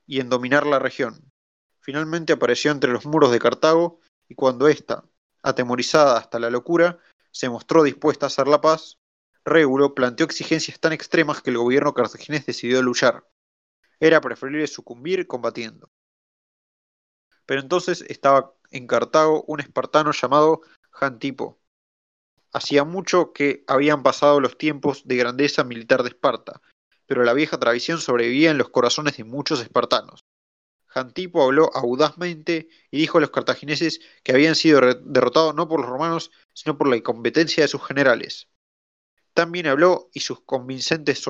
y en dominar la región. Finalmente apareció entre los muros de Cartago y cuando ésta, atemorizada hasta la locura, se mostró dispuesta a hacer la paz, Régulo planteó exigencias tan extremas que el gobierno cartaginés decidió luchar. Era preferible sucumbir combatiendo. Pero entonces estaba en Cartago un espartano llamado Jantipo. Hacía mucho que habían pasado los tiempos de grandeza militar de Esparta, pero la vieja tradición sobrevivía en los corazones de muchos espartanos. Jantipo habló audazmente y dijo a los cartagineses que habían sido derrotados no por los romanos, sino por la incompetencia de sus generales. También habló y, sus convincentes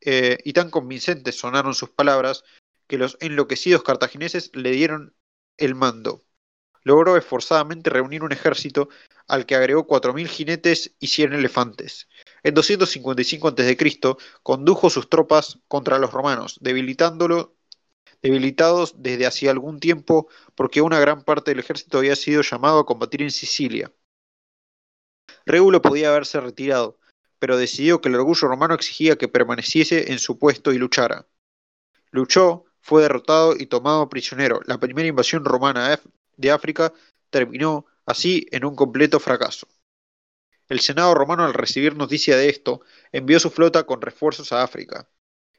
eh, y tan convincentes sonaron sus palabras que los enloquecidos cartagineses le dieron el mando. Logró esforzadamente reunir un ejército al que agregó 4.000 jinetes y 100 elefantes. En 255 a.C. condujo sus tropas contra los romanos, debilitándolo, debilitados desde hacía algún tiempo porque una gran parte del ejército había sido llamado a combatir en Sicilia. Régulo podía haberse retirado, pero decidió que el orgullo romano exigía que permaneciese en su puesto y luchara. Luchó, fue derrotado y tomado prisionero. La primera invasión romana de África terminó así en un completo fracaso. El Senado romano al recibir noticia de esto envió su flota con refuerzos a África.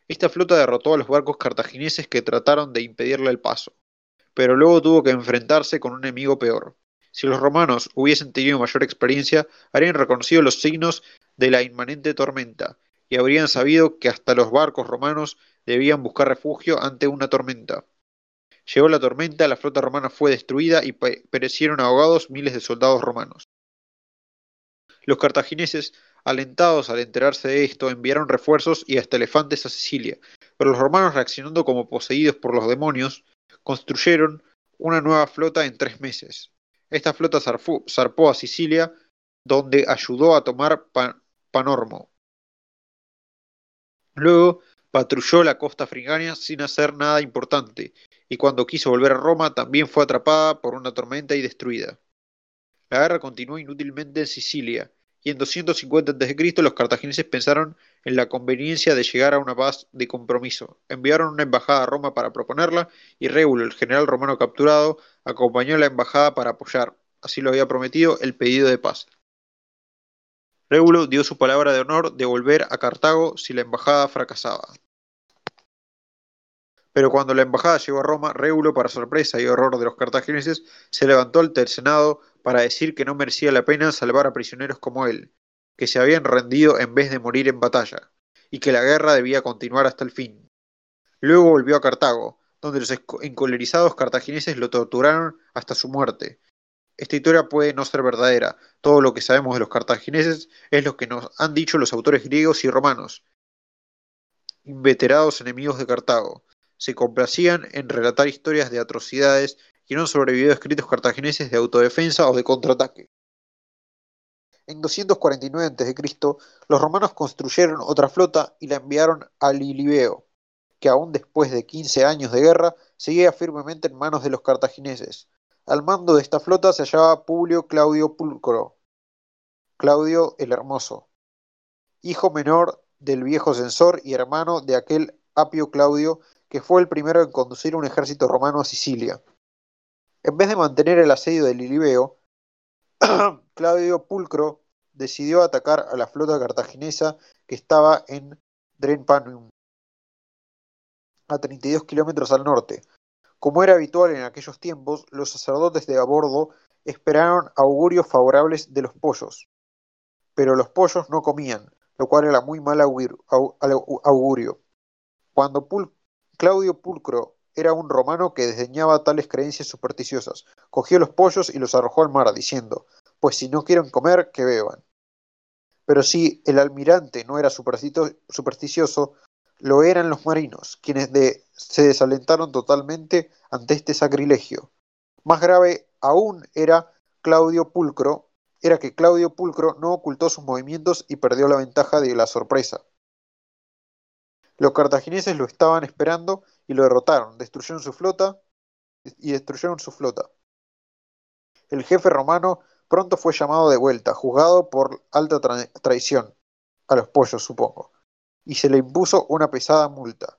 Esta flota derrotó a los barcos cartagineses que trataron de impedirle el paso, pero luego tuvo que enfrentarse con un enemigo peor. Si los romanos hubiesen tenido mayor experiencia, habrían reconocido los signos de la inmanente tormenta, y habrían sabido que hasta los barcos romanos debían buscar refugio ante una tormenta. Llegó la tormenta, la flota romana fue destruida y perecieron ahogados miles de soldados romanos. Los cartagineses, alentados al enterarse de esto, enviaron refuerzos y hasta elefantes a Sicilia, pero los romanos, reaccionando como poseídos por los demonios, construyeron una nueva flota en tres meses. Esta flota zarpó a Sicilia, donde ayudó a tomar Panormo. Luego patrulló la costa africana sin hacer nada importante, y cuando quiso volver a Roma también fue atrapada por una tormenta y destruida. La guerra continuó inútilmente en Sicilia, y en 250 a.C. los cartagineses pensaron en la conveniencia de llegar a una paz de compromiso. Enviaron una embajada a Roma para proponerla, y Régulo, el general romano capturado, acompañó a la embajada para apoyar, así lo había prometido, el pedido de paz. Régulo dio su palabra de honor de volver a Cartago si la embajada fracasaba. Pero cuando la embajada llegó a Roma, Régulo, para sorpresa y horror de los cartagineses, se levantó ante el Senado para decir que no merecía la pena salvar a prisioneros como él, que se habían rendido en vez de morir en batalla, y que la guerra debía continuar hasta el fin. Luego volvió a Cartago, donde los encolerizados cartagineses lo torturaron hasta su muerte, esta historia puede no ser verdadera. Todo lo que sabemos de los cartagineses es lo que nos han dicho los autores griegos y romanos, inveterados enemigos de Cartago. Se complacían en relatar historias de atrocidades y no han sobrevivido escritos cartagineses de autodefensa o de contraataque. En 249 a.C., los romanos construyeron otra flota y la enviaron a Lilibeo, que aún después de 15 años de guerra seguía firmemente en manos de los cartagineses. Al mando de esta flota se hallaba Publio Claudio Pulcro, Claudio el Hermoso, hijo menor del viejo censor y hermano de aquel Apio Claudio que fue el primero en conducir un ejército romano a Sicilia. En vez de mantener el asedio de Lilibeo, [CLEARS THROAT] Claudio Pulcro decidió atacar a la flota cartaginesa que estaba en Drenpanum, a 32 kilómetros al norte. Como era habitual en aquellos tiempos, los sacerdotes de a bordo esperaron augurios favorables de los pollos, pero los pollos no comían, lo cual era muy mal augurio. Cuando Claudio Pulcro era un romano que desdeñaba tales creencias supersticiosas, cogió los pollos y los arrojó al mar, diciendo, pues si no quieren comer, que beban. Pero si el almirante no era supersticioso, lo eran los marinos, quienes se desalentaron totalmente ante este sacrilegio. Más grave aún era Claudio Pulcro, era que Claudio Pulcro no ocultó sus movimientos y perdió la ventaja de la sorpresa. Los cartagineses lo estaban esperando y lo derrotaron, destruyeron su flota y destruyeron su flota. El jefe romano pronto fue llamado de vuelta, juzgado por alta traición, a los pollos supongo, y se le impuso una pesada multa.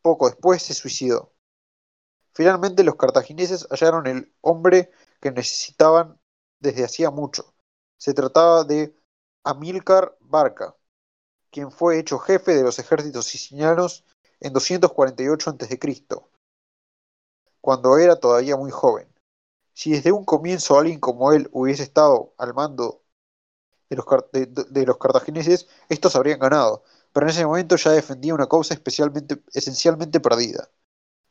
Poco después se suicidó. Finalmente los cartagineses hallaron el hombre que necesitaban desde hacía mucho. Se trataba de Amílcar Barca, quien fue hecho jefe de los ejércitos sicilianos en 248 a.C., cuando era todavía muy joven. Si desde un comienzo alguien como él hubiese estado al mando de los, de los cartagineses, estos habrían ganado, pero en ese momento ya defendía una causa especialmente, esencialmente perdida.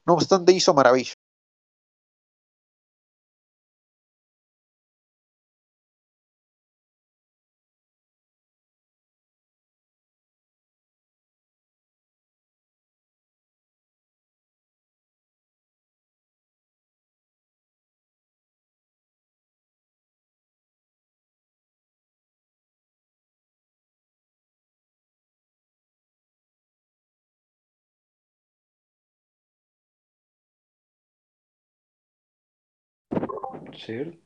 No obstante, hizo maravillas. Sí.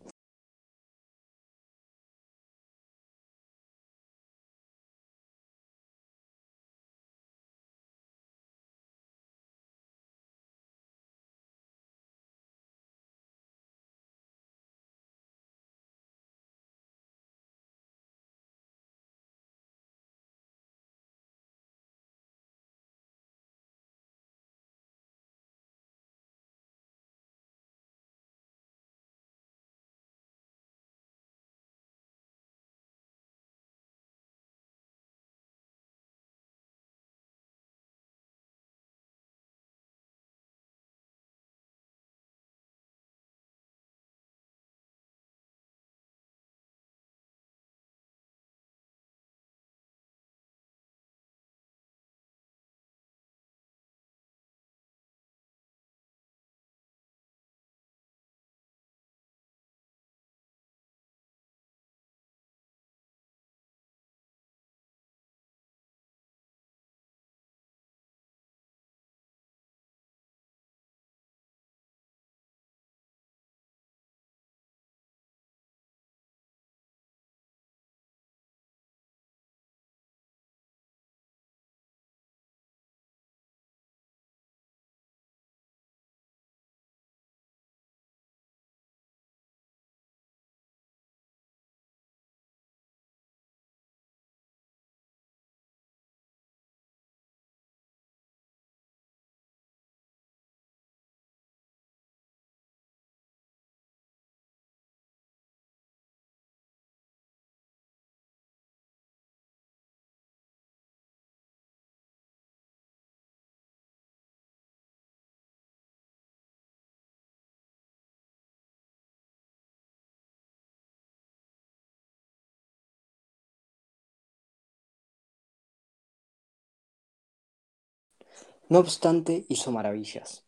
No obstante, hizo maravillas.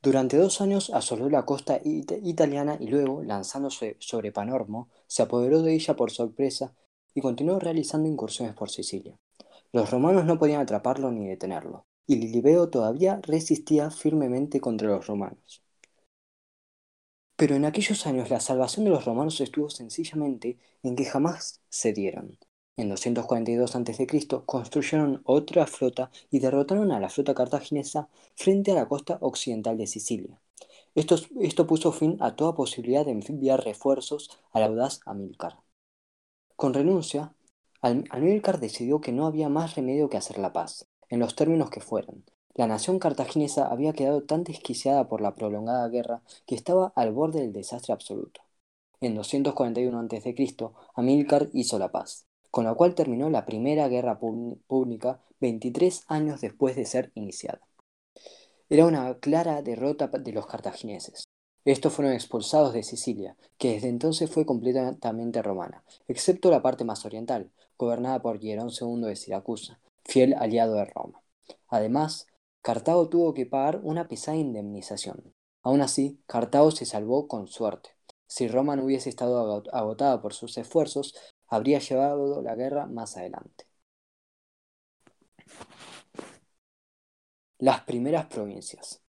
Durante dos años asoló la costa italiana y luego, lanzándose sobre Panormo, se apoderó de ella por sorpresa y continuó realizando incursiones por Sicilia. Los romanos no podían atraparlo ni detenerlo, y Lilibeo todavía resistía firmemente contra los romanos. Pero en aquellos años la salvación de los romanos estuvo sencillamente en que jamás cedieron. En 242 a.C. construyeron otra flota y derrotaron a la flota cartaginesa frente a la costa occidental de Sicilia. Esto, puso fin a toda posibilidad de enviar refuerzos al audaz Amílcar. Con renuncia, Amílcar decidió que no había más remedio que hacer la paz, en los términos que fueran. La nación cartaginesa había quedado tan desquiciada por la prolongada guerra que estaba al borde del desastre absoluto. En 241 a.C., Amílcar hizo la paz, con la cual terminó la primera guerra pública 23 años después de ser iniciada. Era una clara derrota de los cartagineses. Estos fueron expulsados de Sicilia, que desde entonces fue completamente romana, excepto la parte más oriental, gobernada por Hierón II de Siracusa, fiel aliado de Roma. Además, Cartago tuvo que pagar una pesada indemnización. Aún así, Cartago se salvó con suerte. Si Roma no hubiese estado agotada por sus esfuerzos, habría llevado la guerra más adelante. Las primeras provincias.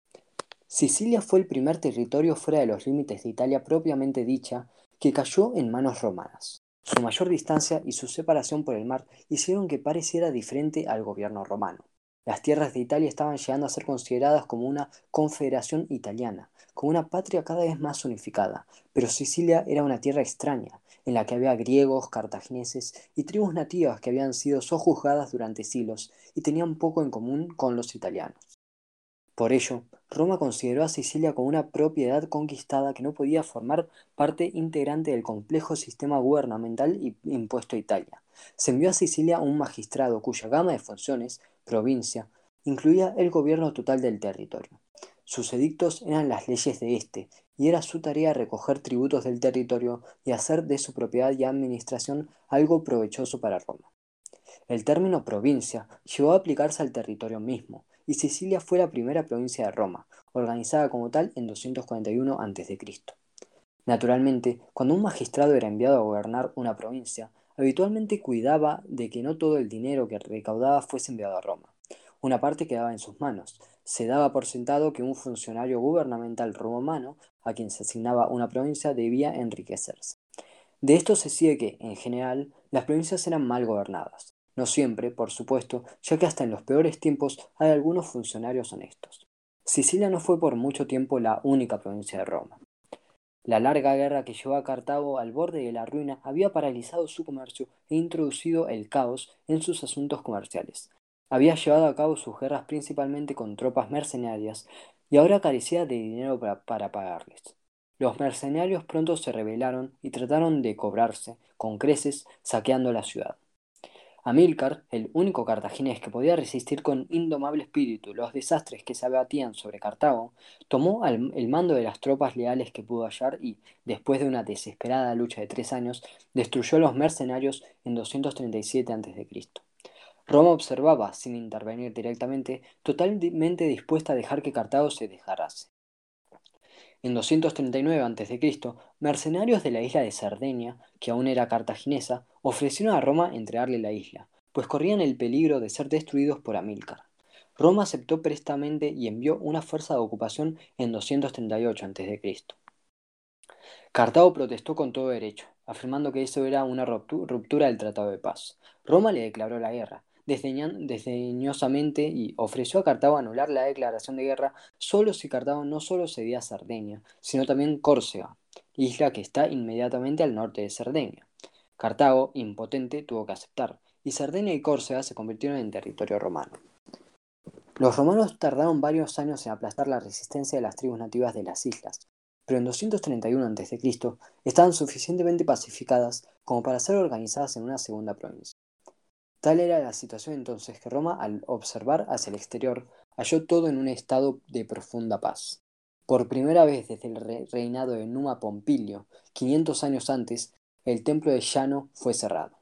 Sicilia fue el primer territorio fuera de los límites de Italia propiamente dicha que cayó en manos romanas. Su mayor distancia y su separación por el mar hicieron que pareciera diferente al gobierno romano. Las tierras de Italia estaban llegando a ser consideradas como una confederación italiana, como una patria cada vez más unificada, pero Sicilia era una tierra extraña, en la que había griegos, cartagineses y tribus nativas que habían sido sojuzgadas durante siglos y tenían poco en común con los italianos. Por ello, Roma consideró a Sicilia como una propiedad conquistada que no podía formar parte integrante del complejo sistema gubernamental impuesto a Italia. Se envió a Sicilia un magistrado cuya gama de funciones, provincia, incluía el gobierno total del territorio. Sus edictos eran las leyes de éste, y era su tarea recoger tributos del territorio y hacer de su propiedad y administración algo provechoso para Roma. El término provincia llegó a aplicarse al territorio mismo, y Sicilia fue la primera provincia de Roma, organizada como tal en 241 a.C. Naturalmente, cuando un magistrado era enviado a gobernar una provincia, habitualmente cuidaba de que no todo el dinero que recaudaba fuese enviado a Roma. Una parte quedaba en sus manos. Se daba por sentado que un funcionario gubernamental romano, a quien se asignaba una provincia, debía enriquecerse. De esto se sigue que, en general, las provincias eran mal gobernadas. No siempre, por supuesto, ya que hasta en los peores tiempos hay algunos funcionarios honestos. Sicilia no fue por mucho tiempo la única provincia de Roma. La larga guerra que llevó a Cartago al borde de la ruina había paralizado su comercio e introducido el caos en sus asuntos comerciales. Había llevado a cabo sus guerras principalmente con tropas mercenarias y ahora carecía de dinero para, pagarles. Los mercenarios pronto se rebelaron y trataron de cobrarse, con creces, saqueando la ciudad. Amílcar, el único cartaginés que podía resistir con indomable espíritu los desastres que se abatían sobre Cartago, tomó el mando de las tropas leales que pudo hallar y, después de una desesperada lucha de tres años, destruyó a los mercenarios en 237 a.C. Roma observaba, sin intervenir directamente, totalmente dispuesta a dejar que Cartago se desgarrase. En 239 a.C., mercenarios de la isla de Cerdeña, que aún era cartaginesa, ofrecieron a Roma entregarle la isla, pues corrían el peligro de ser destruidos por Amílcar. Roma aceptó prestamente y envió una fuerza de ocupación en 238 a.C. Cartago protestó con todo derecho, afirmando que eso era una ruptura del Tratado de Paz. Roma le declaró la guerra, desdeñosamente y ofreció a Cartago anular la declaración de guerra solo si Cartago no solo cedía Cerdeña, sino también Córcega, isla que está inmediatamente al norte de Cerdeña. Cartago, impotente, tuvo que aceptar, y Cerdeña y Córcega se convirtieron en territorio romano. Los romanos tardaron varios años en aplastar la resistencia de las tribus nativas de las islas, pero en 231 a.C. estaban suficientemente pacificadas como para ser organizadas en una segunda provincia. Tal era la situación entonces que Roma, al observar hacia el exterior, halló todo en un estado de profunda paz. Por primera vez desde el reinado de Numa Pompilio, 500 años antes, el templo de Llano fue cerrado.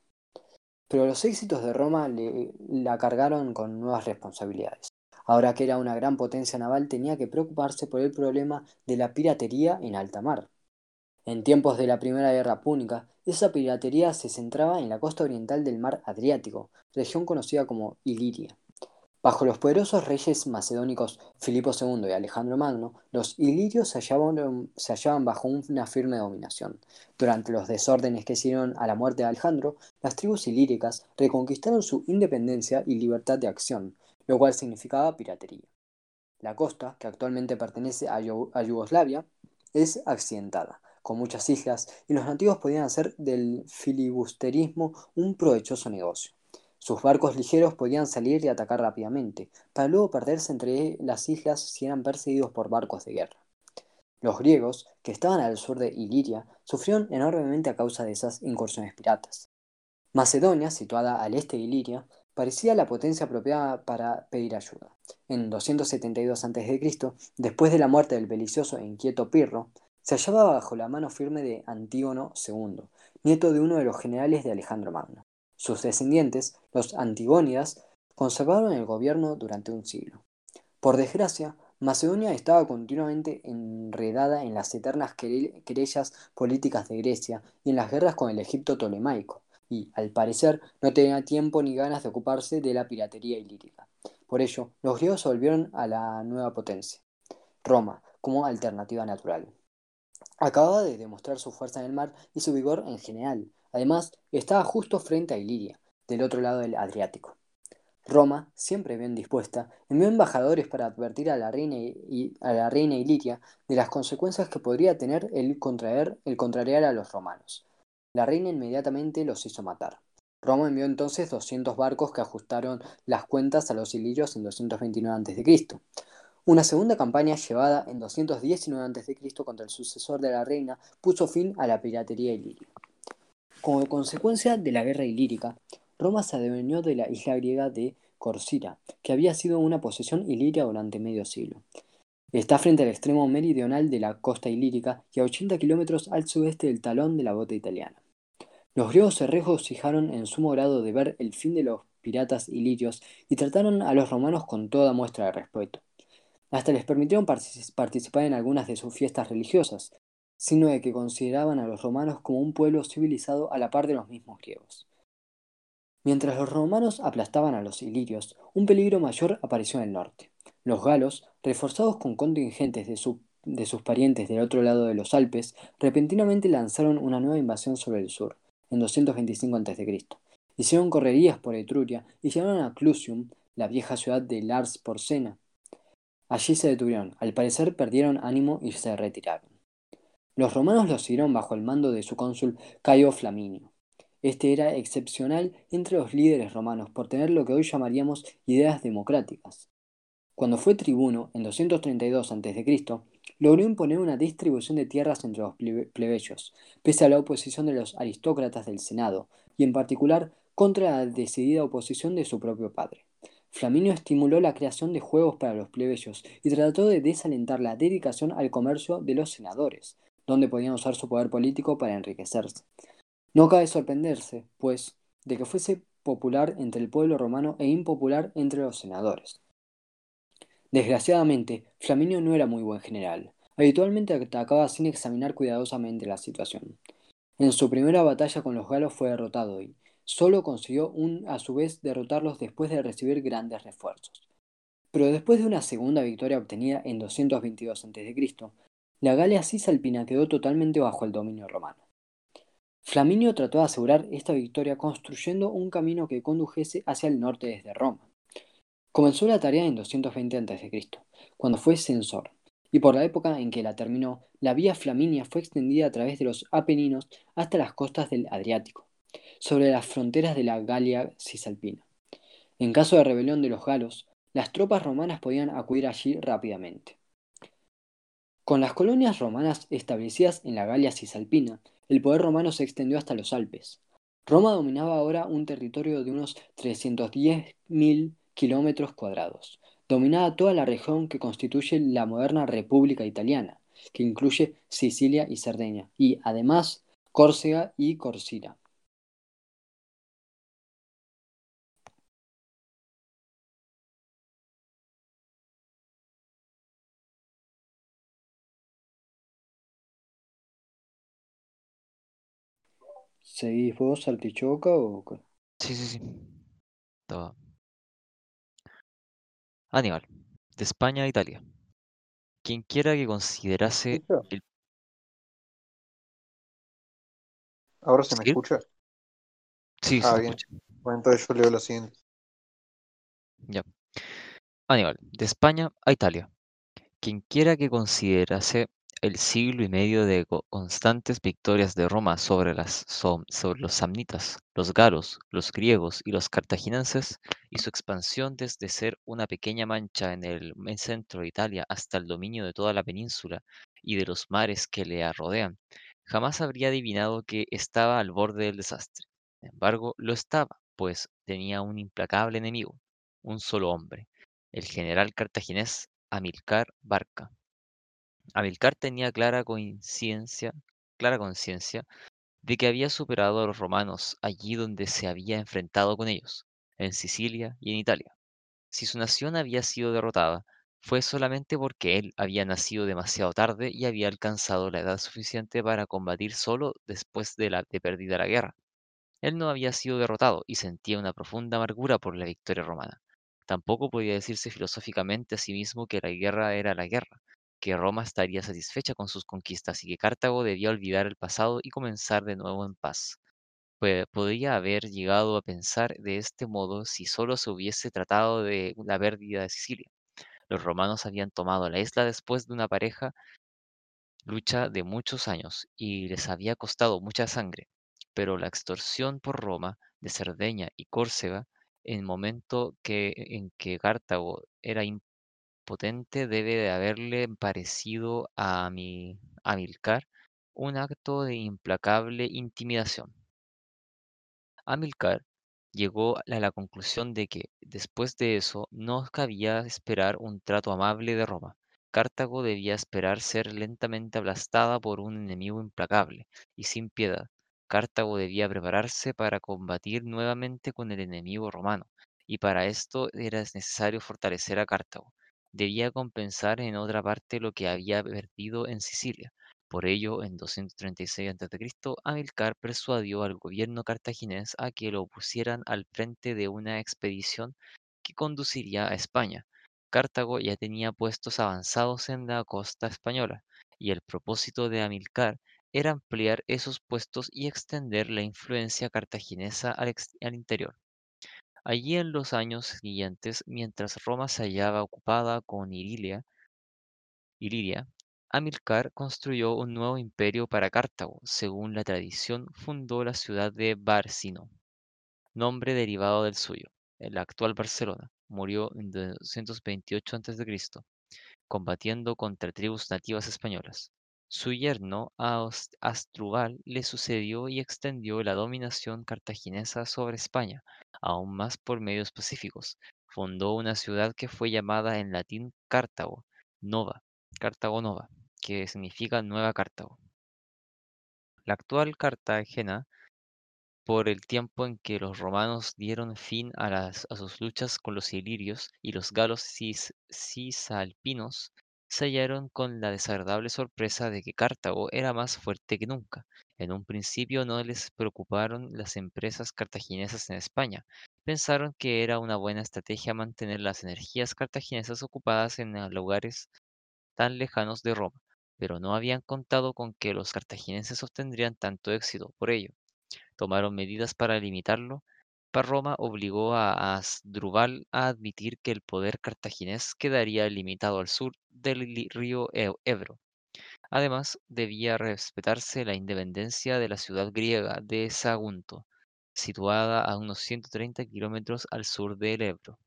Pero los éxitos de Roma le, la cargaron con nuevas responsabilidades. Ahora que era una gran potencia naval, tenía que preocuparse por el problema de la piratería en alta mar. En tiempos de la Primera Guerra Púnica, esa piratería se centraba en la costa oriental del mar Adriático, región conocida como Iliria. Bajo los poderosos reyes macedónicos Filipo II y Alejandro Magno, los ilirios se hallaban, bajo una firme dominación. Durante los desórdenes que siguieron a la muerte de Alejandro, las tribus ilíricas reconquistaron su independencia y libertad de acción, lo cual significaba piratería. La costa, que actualmente pertenece a, Yugoslavia, es accidentada, con muchas islas, y los nativos podían hacer del filibusterismo un provechoso negocio. Sus barcos ligeros podían salir y atacar rápidamente, para luego perderse entre las islas si eran perseguidos por barcos de guerra. Los griegos, que estaban al sur de Iliria, sufrieron enormemente a causa de esas incursiones piratas. Macedonia, situada al este de Iliria, parecía la potencia apropiada para pedir ayuda. En 272 a.C., después de la muerte del belicioso e inquieto Pirro, se hallaba bajo la mano firme de Antígono II, nieto de uno de los generales de Alejandro Magno. Sus descendientes, los Antigónidas, conservaron el gobierno durante un siglo. Por desgracia, Macedonia estaba continuamente enredada en las eternas querellas políticas de Grecia y en las guerras con el Egipto tolemaico, y, al parecer, no tenía tiempo ni ganas de ocuparse de la piratería ilírica. Por ello, los griegos volvieron a la nueva potencia, Roma, como alternativa natural. Acababa de demostrar su fuerza en el mar y su vigor en general, Además, estaba justo frente a Iliria, del otro lado del Adriático. Roma, siempre bien dispuesta, envió embajadores para advertir a la reina, y, a la reina Iliria de las consecuencias que podría tener el, contraer, el contrariar a los romanos. La reina inmediatamente los hizo matar. Roma envió entonces 200 barcos que ajustaron las cuentas a los ilirios en 229 a.C. Una segunda campaña llevada en 219 a.C. contra el sucesor de la reina puso fin a la piratería iliria. Como consecuencia de la guerra ilírica, Roma se adueñó de la isla griega de Corcira, que había sido una posesión ilírica durante medio siglo. Está frente al extremo meridional de la costa ilírica y a 80 kilómetros al sudeste del talón de la bota italiana. Los griegos se regocijaron en sumo grado de ver el fin de los piratas ilirios y trataron a los romanos con toda muestra de respeto. Hasta les permitieron participar en algunas de sus fiestas religiosas, sino de que consideraban a los romanos como un pueblo civilizado a la par de los mismos griegos. Mientras los romanos aplastaban a los ilirios, un peligro mayor apareció en el norte. Los galos, reforzados con contingentes de, de sus parientes del otro lado de los Alpes, repentinamente lanzaron una nueva invasión sobre el sur, en 225 a.C. Hicieron correrías por Etruria y llegaron a Clusium, la vieja ciudad de Lars Porcena. Allí se detuvieron, al parecer perdieron ánimo y se retiraron. Los romanos los siguieron bajo el mando de su cónsul Caio Flaminio. Este era excepcional entre los líderes romanos por tener lo que hoy llamaríamos ideas democráticas. Cuando fue tribuno, en 232 a.C., logró imponer una distribución de tierras entre los plebeyos, pese a la oposición de los aristócratas del Senado, y en particular contra la decidida oposición de su propio padre. Flaminio estimuló la creación de juegos para los plebeyos y trató de desalentar la dedicación al comercio de los senadores, donde podían usar su poder político para enriquecerse. No cabe sorprenderse, pues, de que fuese popular entre el pueblo romano e impopular entre los senadores. Desgraciadamente, Flaminio no era muy buen general. Habitualmente atacaba sin examinar cuidadosamente la situación. En su primera batalla con los galos fue derrotado y solo consiguió un, a su vez derrotarlos después de recibir grandes refuerzos. Pero después de una segunda victoria obtenida en 222 a.C., la Galia cisalpina quedó totalmente bajo el dominio romano. Flaminio trató de asegurar esta victoria construyendo un camino que condujese hacia el norte desde Roma. Comenzó la tarea en 220 a.C., cuando fue censor, y por la época en que la terminó, la vía Flaminia fue extendida a través de los Apeninos hasta las costas del Adriático, sobre las fronteras de la Galia cisalpina. En caso de rebelión de los galos, las tropas romanas podían acudir allí rápidamente. Con las colonias romanas establecidas en la Galia cisalpina, el poder romano se extendió hasta los Alpes. Roma dominaba ahora un territorio de unos 310.000 kilómetros cuadrados. Dominaba toda la región que constituye la moderna República Italiana, que incluye Sicilia y Cerdeña, y además Córcega y Corcira. ¿Seguís vos, Artichoca o...? qué? Sí, sí, sí. Estaba. Aníbal, de España a Italia. Quien quiera que considerase. ¿Ahora se me ¿Sí? escucha? Sí, se Ah, te bien. escucha. Bueno, entonces yo leo la siguiente. Ya. Aníbal, de España a Italia. Quien quiera que considerase el siglo y medio de co- constantes victorias de Roma sobre, las, so- sobre los samnitas, los galos, los griegos y los cartagineses, y su expansión desde ser una pequeña mancha en el centro de Italia hasta el dominio de toda la península y de los mares que le rodean, jamás habría adivinado que estaba al borde del desastre. Sin embargo, lo estaba, pues tenía un implacable enemigo, un solo hombre, el general cartaginés Amilcar Barca. Amilcar tenía clara conciencia, clara conciencia de que había superado a los romanos allí donde se había enfrentado con ellos, en Sicilia y en Italia. Si su nación había sido derrotada, fue solamente porque él había nacido demasiado tarde y había alcanzado la edad suficiente para combatir solo después de, la, de perdida la guerra. Él no había sido derrotado y sentía una profunda amargura por la victoria romana. Tampoco podía decirse filosóficamente a sí mismo que la guerra era la guerra, que Roma estaría satisfecha con sus conquistas y que Cartago debía olvidar el pasado y comenzar de nuevo en paz. Podría haber llegado a pensar de este modo si solo se hubiese tratado de la pérdida de Sicilia. Los romanos habían tomado la isla después de una pareja lucha de muchos años y les había costado mucha sangre, pero la extorsión por Roma de Cerdeña y Córcega en momento que, en que Cartago era impotente debe de haberle parecido a mi Amilcar un acto de implacable intimidación. Amilcar llegó a la conclusión de que, después de eso, no cabía esperar un trato amable de Roma. Cartago debía esperar ser lentamente aplastada por un enemigo implacable y sin piedad. Cartago debía prepararse para combatir nuevamente con el enemigo romano, y para esto era necesario fortalecer a Cartago. Debía compensar en otra parte lo que había perdido en Sicilia. Por ello, en 236 a.C., Amílcar persuadió al gobierno cartaginés a que lo pusieran al frente de una expedición que conduciría a España. Cartago ya tenía puestos avanzados en la costa española, y el propósito de Amílcar era ampliar esos puestos y extender la influencia cartaginesa al, al interior. Allí en los años siguientes, mientras Roma se hallaba ocupada con Irilia, Iliria, Amílcar construyó un nuevo imperio para Cartago. Según la tradición, fundó la ciudad de Barcino, nombre derivado del suyo, el actual Barcelona. Murió en 228 a.C., combatiendo contra tribus nativas españolas. Su yerno Aos- Asdrúbal le sucedió y extendió la dominación cartaginesa sobre España, aún más por medios pacíficos. Fundó una ciudad que fue llamada en latín Cartago, Nova, Cartago Nova, que significa Nueva Cartago. La actual Cartagena por el tiempo en que los romanos dieron fin a, las- a sus luchas con los ilirios y los galos cis- cisalpinos, se hallaron con la desagradable sorpresa de que Cartago era más fuerte que nunca. En un principio no les preocuparon las empresas cartaginesas en España. Pensaron que era una buena estrategia mantener las energías cartaginesas ocupadas en lugares tan lejanos de Roma, pero no habían contado con que los cartagineses obtendrían tanto éxito por ello tomaron medidas para limitarlo, pa Roma obligó a Asdrúbal a admitir que el poder cartaginés quedaría limitado al sur del río Ebro. Además, debía respetarse la independencia de la ciudad griega de Sagunto, situada a unos 130 kilómetros al sur del Ebro.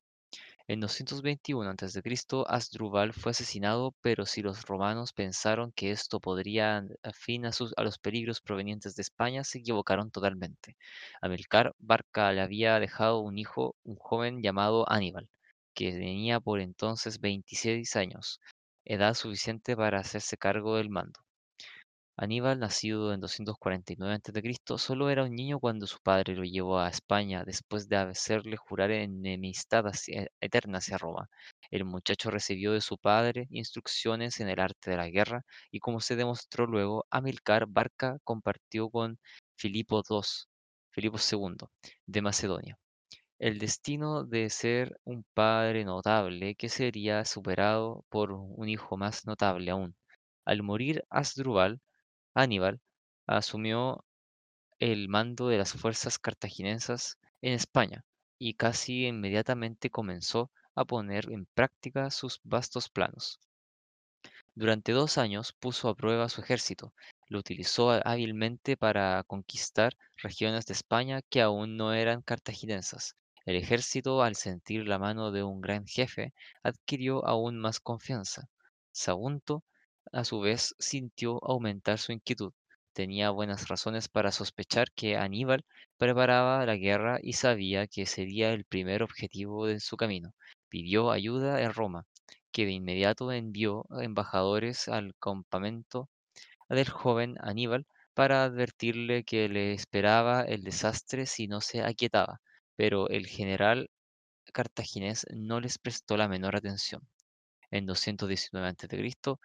En 221 a.C., Asdrúbal fue asesinado, pero si los romanos pensaron que esto podría dar fin a, sus- a los peligros provenientes de España, se equivocaron totalmente. Amílcar Barca le había dejado un hijo, un joven llamado Aníbal, que tenía por entonces 26 años, edad suficiente para hacerse cargo del mando. Aníbal, nacido en 249 a.C., solo era un niño cuando su padre lo llevó a España después de hacerle jurar enemistad eterna hacia Roma. El muchacho recibió de su padre instrucciones en el arte de la guerra y como se demostró luego, Amílcar Barca compartió con Filipo II, Filipo II de Macedonia. El destino de ser un padre notable que sería superado por un hijo más notable aún. Al morir Asdrúbal, Aníbal asumió el mando de las fuerzas cartaginesas en España y casi inmediatamente comenzó a poner en práctica sus vastos planos. Durante dos años puso a prueba su ejército, lo utilizó hábilmente para conquistar regiones de España que aún no eran cartaginesas. El ejército, al sentir la mano de un gran jefe, adquirió aún más confianza. Sagunto, a su vez, sintió aumentar su inquietud tenía buenas razones para sospechar que Aníbal preparaba la guerra y sabía que sería el primer objetivo de su camino. Pidió ayuda en Roma, que de inmediato envió embajadores al campamento del joven Aníbal para advertirle que le esperaba el desastre si no se aquietaba, pero el general cartaginés no les prestó la menor atención. En 219 a.C.,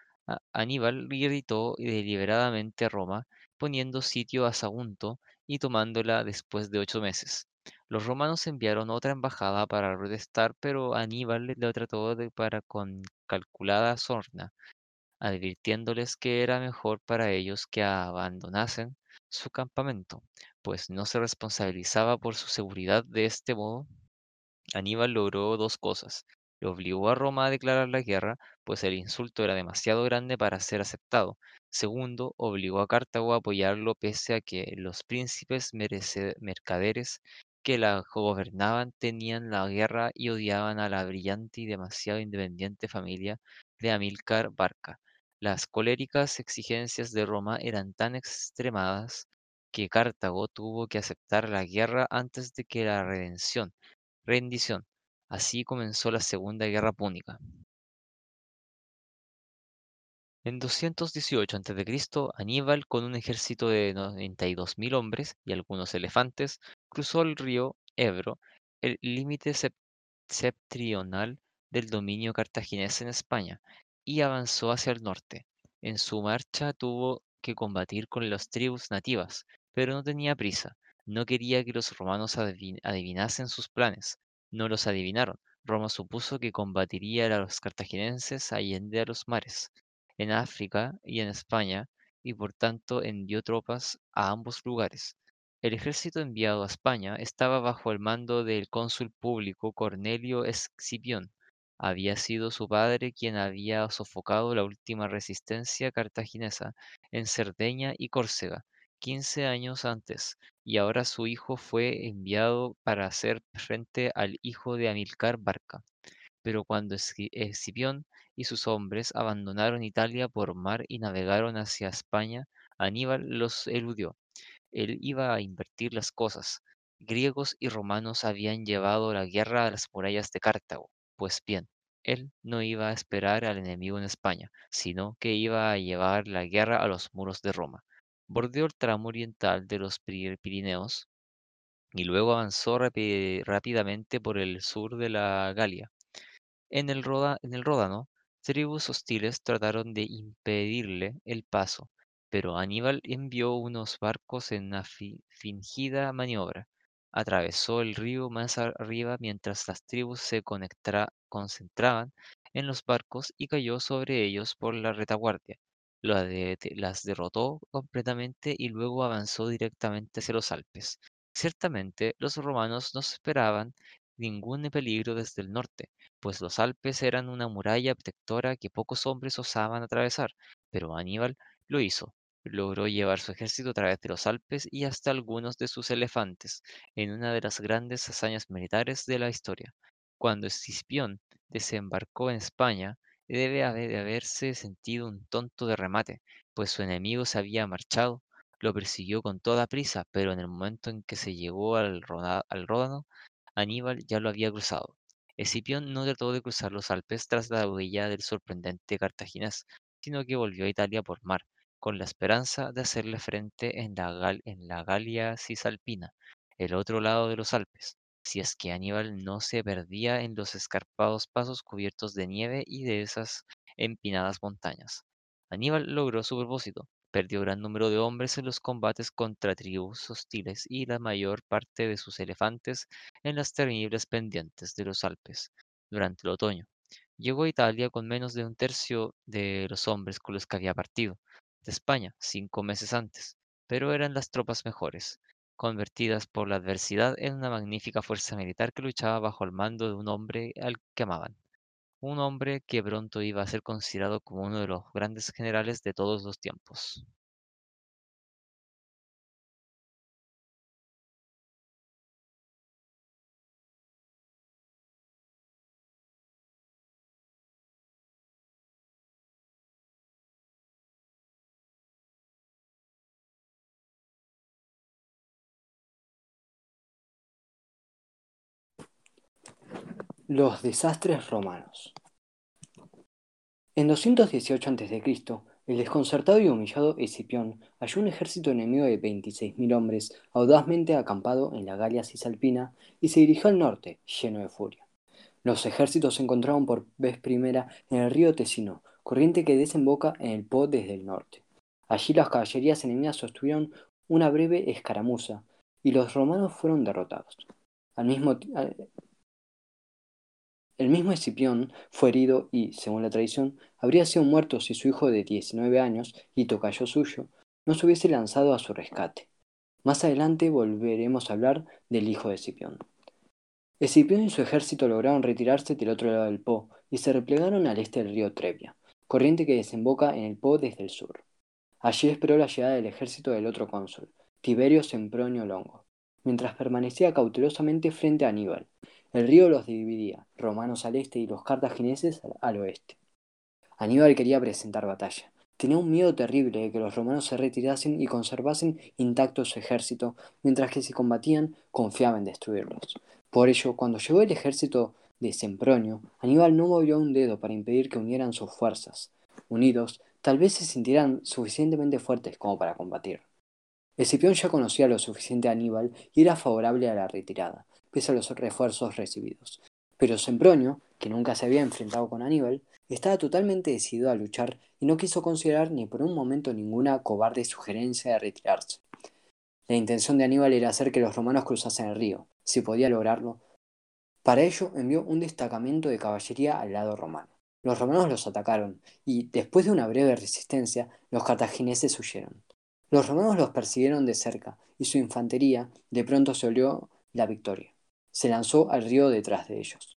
Aníbal irritó deliberadamente a Roma poniendo sitio a Sagunto y tomándola después de ocho meses. Los romanos enviaron otra embajada para protestar, pero Aníbal le trató de para con calculada sorna, advirtiéndoles que era mejor para ellos que abandonasen su campamento, pues no se responsabilizaba por su seguridad de este modo. Aníbal logró dos cosas. Le obligó a Roma a declarar la guerra, pues el insulto era demasiado grande para ser aceptado, Segundo, obligó a Cartago a apoyarlo pese a que los príncipes mercaderes que la gobernaban tenían la guerra y odiaban a la brillante y demasiado independiente familia de Amílcar Barca. Las coléricas exigencias de Roma eran tan extremadas que Cartago tuvo que aceptar la guerra antes de que la redención, rendición. Así comenzó la Segunda Guerra Púnica. En 218 a.C., Aníbal, con un ejército de 92.000 hombres y algunos elefantes, cruzó el río Ebro, el límite septentrional del dominio cartaginés en España, y avanzó hacia el norte. En su marcha tuvo que combatir con las tribus nativas, pero no tenía prisa. No quería que los romanos adivinasen sus planes. No los adivinaron. Roma supuso que combatiría a los cartagineses allende a los mares en África y en España, y por tanto envió tropas a ambos lugares. El ejército enviado a España estaba bajo el mando del cónsul público Cornelio Escipión. Había sido su padre quien había sofocado la última resistencia cartaginesa en Cerdeña y Córcega, quince años antes, y ahora su hijo fue enviado para hacer frente al hijo de Amilcar Barca. Pero cuando Escipión y sus hombres abandonaron Italia por mar y navegaron hacia España, Aníbal los eludió. Él iba a invertir las cosas. Griegos y romanos habían llevado la guerra a las murallas de Cartago. Pues bien, él no iba a esperar al enemigo en España, sino que iba a llevar la guerra a los muros de Roma. Bordeó el tramo oriental de los Pirineos y luego avanzó rápidamente por el sur de la Galia. En el, en el Ródano Tribus hostiles trataron de impedirle el paso, pero Aníbal envió unos barcos en una fingida maniobra. Atravesó el río más arriba mientras las tribus se concentraban en los barcos y cayó sobre ellos por la retaguardia. Las derrotó completamente y luego avanzó directamente hacia los Alpes. Ciertamente, los romanos no esperaban ningún peligro desde el norte, pues los Alpes eran una muralla protectora que pocos hombres osaban atravesar, pero Aníbal lo hizo. Logró llevar su ejército a través de los Alpes y hasta algunos de sus elefantes, en una de las grandes hazañas militares de la historia. Cuando Escipión desembarcó en España, debe haberse sentido un tonto de remate, pues su enemigo se había marchado, lo persiguió con toda prisa, pero en el momento en que se llegó al, Ródano, Aníbal ya lo había cruzado. Escipión no trató de cruzar los Alpes tras la huella del sorprendente cartaginés, sino que volvió a Italia por mar, con la esperanza de hacerle frente en la Galia Cisalpina, el otro lado de los Alpes, si es que Aníbal no se perdía en los escarpados pasos cubiertos de nieve y de esas empinadas montañas. Aníbal logró su propósito. Perdió gran número de hombres en los combates contra tribus hostiles y la mayor parte de sus elefantes en las temibles pendientes de los Alpes durante el otoño. Llegó a Italia con menos de un tercio de los hombres con los que había partido de España cinco meses antes, pero eran las tropas mejores, convertidas por la adversidad en una magnífica fuerza militar que luchaba bajo el mando de un hombre al que amaban, un hombre que pronto iba a ser considerado como uno de los grandes generales de todos los tiempos. Los desastres romanos. En 218 a.C., el desconcertado y humillado Escipión halló un ejército enemigo de 26.000 hombres audazmente acampado en la Galia cisalpina y se dirigió al norte, lleno de furia. Los ejércitos se encontraron por vez primera en el río Tesino, corriente que desemboca en el Po desde el norte. Allí las caballerías enemigas sostuvieron una breve escaramuza y los romanos fueron derrotados. Al mismo, el mismo Escipión fue herido y, según la tradición, habría sido muerto si su hijo de 19 años y tocayo suyo no se hubiese lanzado a su rescate. Más adelante volveremos a hablar del hijo de Escipión. Escipión y su ejército lograron retirarse del otro lado del Po y se replegaron al este del río Trebia, corriente que desemboca en el Po desde el sur. Allí esperó la llegada del ejército del otro cónsul, Tiberio Sempronio Longo, mientras permanecía cautelosamente frente a Aníbal, el río los dividía, romanos al este y los cartagineses al oeste. Aníbal quería presentar batalla. Tenía un miedo terrible de que los romanos se retirasen y conservasen intacto su ejército, mientras que si combatían confiaba en destruirlos. Por ello, cuando llegó el ejército de Sempronio, Aníbal no movió un dedo para impedir que unieran sus fuerzas. Unidos, tal vez se sintieran suficientemente fuertes como para combatir. Escipión ya conocía lo suficiente a Aníbal y era favorable a la retirada, pese a los refuerzos recibidos. Pero Sempronio, que nunca se había enfrentado con Aníbal, estaba totalmente decidido a luchar y no quiso considerar ni por un momento ninguna cobarde sugerencia de retirarse. La intención de Aníbal era hacer que los romanos cruzasen el río, si podía lograrlo. Para ello envió un destacamento de caballería al lado romano. Los romanos los atacaron y, después de una breve resistencia, los cartagineses huyeron. Los romanos los persiguieron de cerca y su infantería de pronto se olió la victoria se lanzó al río detrás de ellos.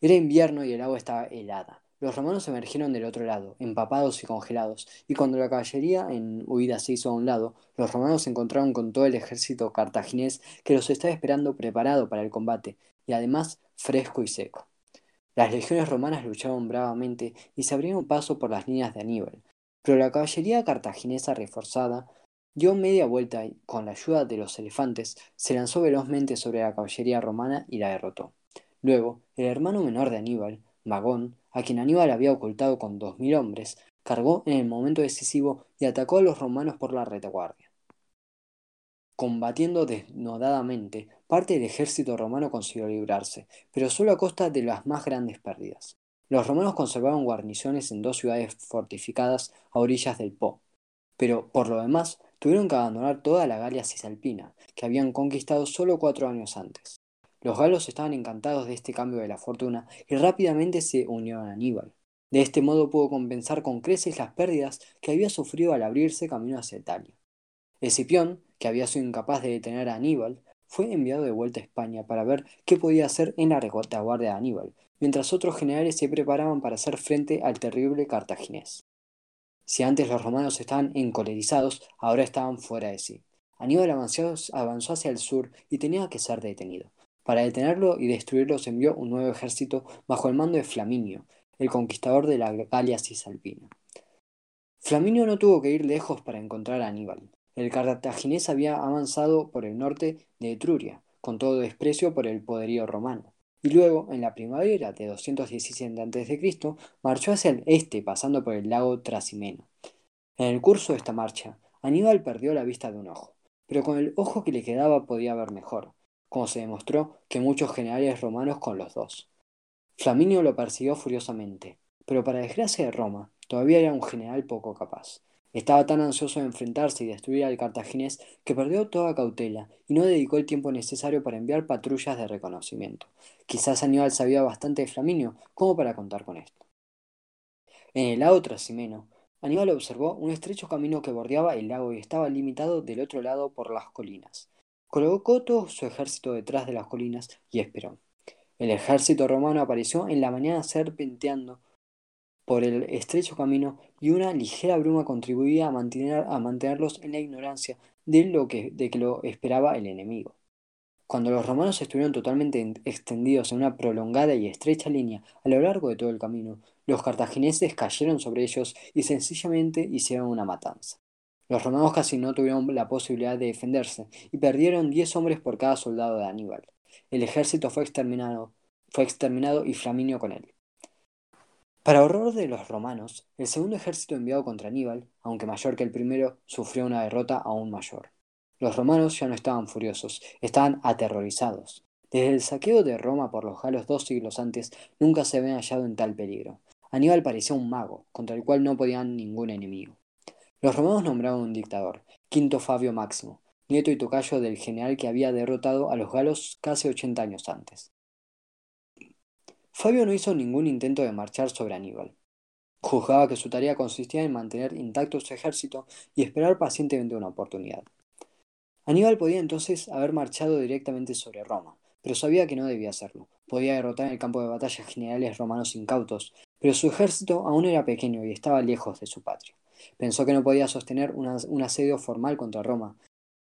Era invierno y el agua estaba helada. Los romanos emergieron del otro lado, empapados y congelados, y cuando la caballería en huida se hizo a un lado, los romanos se encontraron con todo el ejército cartaginés que los estaba esperando preparado para el combate, y además fresco y seco. Las legiones romanas luchaban bravamente y se abrieron paso por las líneas de Aníbal, pero la caballería cartaginesa reforzada Dio media vuelta y, con la ayuda de los elefantes, se lanzó velozmente sobre la caballería romana y la derrotó. Luego, el hermano menor de Aníbal, Magón, a quien Aníbal había ocultado con dos mil hombres, cargó en el momento decisivo y atacó a los romanos por la retaguardia. Combatiendo desnudadamente, parte del ejército romano consiguió librarse, pero solo a costa de las más grandes pérdidas. Los romanos conservaban guarniciones en dos ciudades fortificadas a orillas del Po, pero por lo demás tuvieron que abandonar toda la Galia cisalpina, que habían conquistado solo cuatro años antes. Los galos estaban encantados de este cambio de la fortuna y rápidamente se unieron a Aníbal. De este modo pudo compensar con creces las pérdidas que había sufrido al abrirse camino hacia Italia. Escipión, que había sido incapaz de detener a Aníbal, fue enviado de vuelta a España para ver qué podía hacer en la retaguardia de Aníbal, mientras otros generales se preparaban para hacer frente al terrible cartaginés. Si antes los romanos estaban encolerizados, ahora estaban fuera de sí. Aníbal avanzó, hacia el sur y tenía que ser detenido. Para detenerlo y destruirlo se envió un nuevo ejército bajo el mando de Flaminio, el conquistador de la Galia cisalpina. Flaminio no tuvo que ir lejos para encontrar a Aníbal. El cartaginés había avanzado por el norte de Etruria, con todo desprecio por el poderío romano y luego, en la primavera de 217 a.C., marchó hacia el este pasando por el lago Trasimeno. En el curso de esta marcha, Aníbal perdió la vista de un ojo, pero con el ojo que le quedaba podía ver mejor, como se demostró que muchos generales romanos con los dos. Flaminio lo persiguió furiosamente, pero para desgracia de Roma, todavía era un general poco capaz. Estaba tan ansioso de enfrentarse y destruir al cartaginés que perdió toda cautela y no dedicó el tiempo necesario para enviar patrullas de reconocimiento. Quizás Aníbal sabía bastante de Flaminio como para contar con esto. En el lado trasimeno, Aníbal observó un estrecho camino que bordeaba el lago y estaba limitado del otro lado por las colinas. Colocó todo su ejército detrás de las colinas y esperó. El ejército romano apareció en la mañana serpenteando por el estrecho camino y una ligera bruma contribuía a, mantener, a mantenerlos en la ignorancia de lo que, de que lo esperaba el enemigo. Cuando los romanos estuvieron totalmente extendidos en una prolongada y estrecha línea a lo largo de todo el camino, los cartagineses cayeron sobre ellos y sencillamente hicieron una matanza. Los romanos casi no tuvieron la posibilidad de defenderse y perdieron diez hombres por cada soldado de Aníbal. El ejército fue exterminado, fue exterminado y Flaminio con él. Para horror de los romanos, el segundo ejército enviado contra Aníbal, aunque mayor que el primero, sufrió una derrota aún mayor. Los romanos ya no estaban furiosos, estaban aterrorizados. Desde el saqueo de Roma por los galos dos siglos antes, nunca se habían hallado en tal peligro. Aníbal parecía un mago, contra el cual no podían ningún enemigo. Los romanos nombraron un dictador, Quinto Fabio Máximo, nieto y tocayo del general que había derrotado a los galos casi ochenta años antes. Fabio no hizo ningún intento de marchar sobre Aníbal. Juzgaba que su tarea consistía en mantener intacto su ejército y esperar pacientemente una oportunidad. Aníbal podía entonces haber marchado directamente sobre Roma, pero sabía que no debía hacerlo. Podía derrotar en el campo de batalla generales romanos incautos, pero su ejército aún era pequeño y estaba lejos de su patria. Pensó que no podía sostener un asedio formal contra Roma,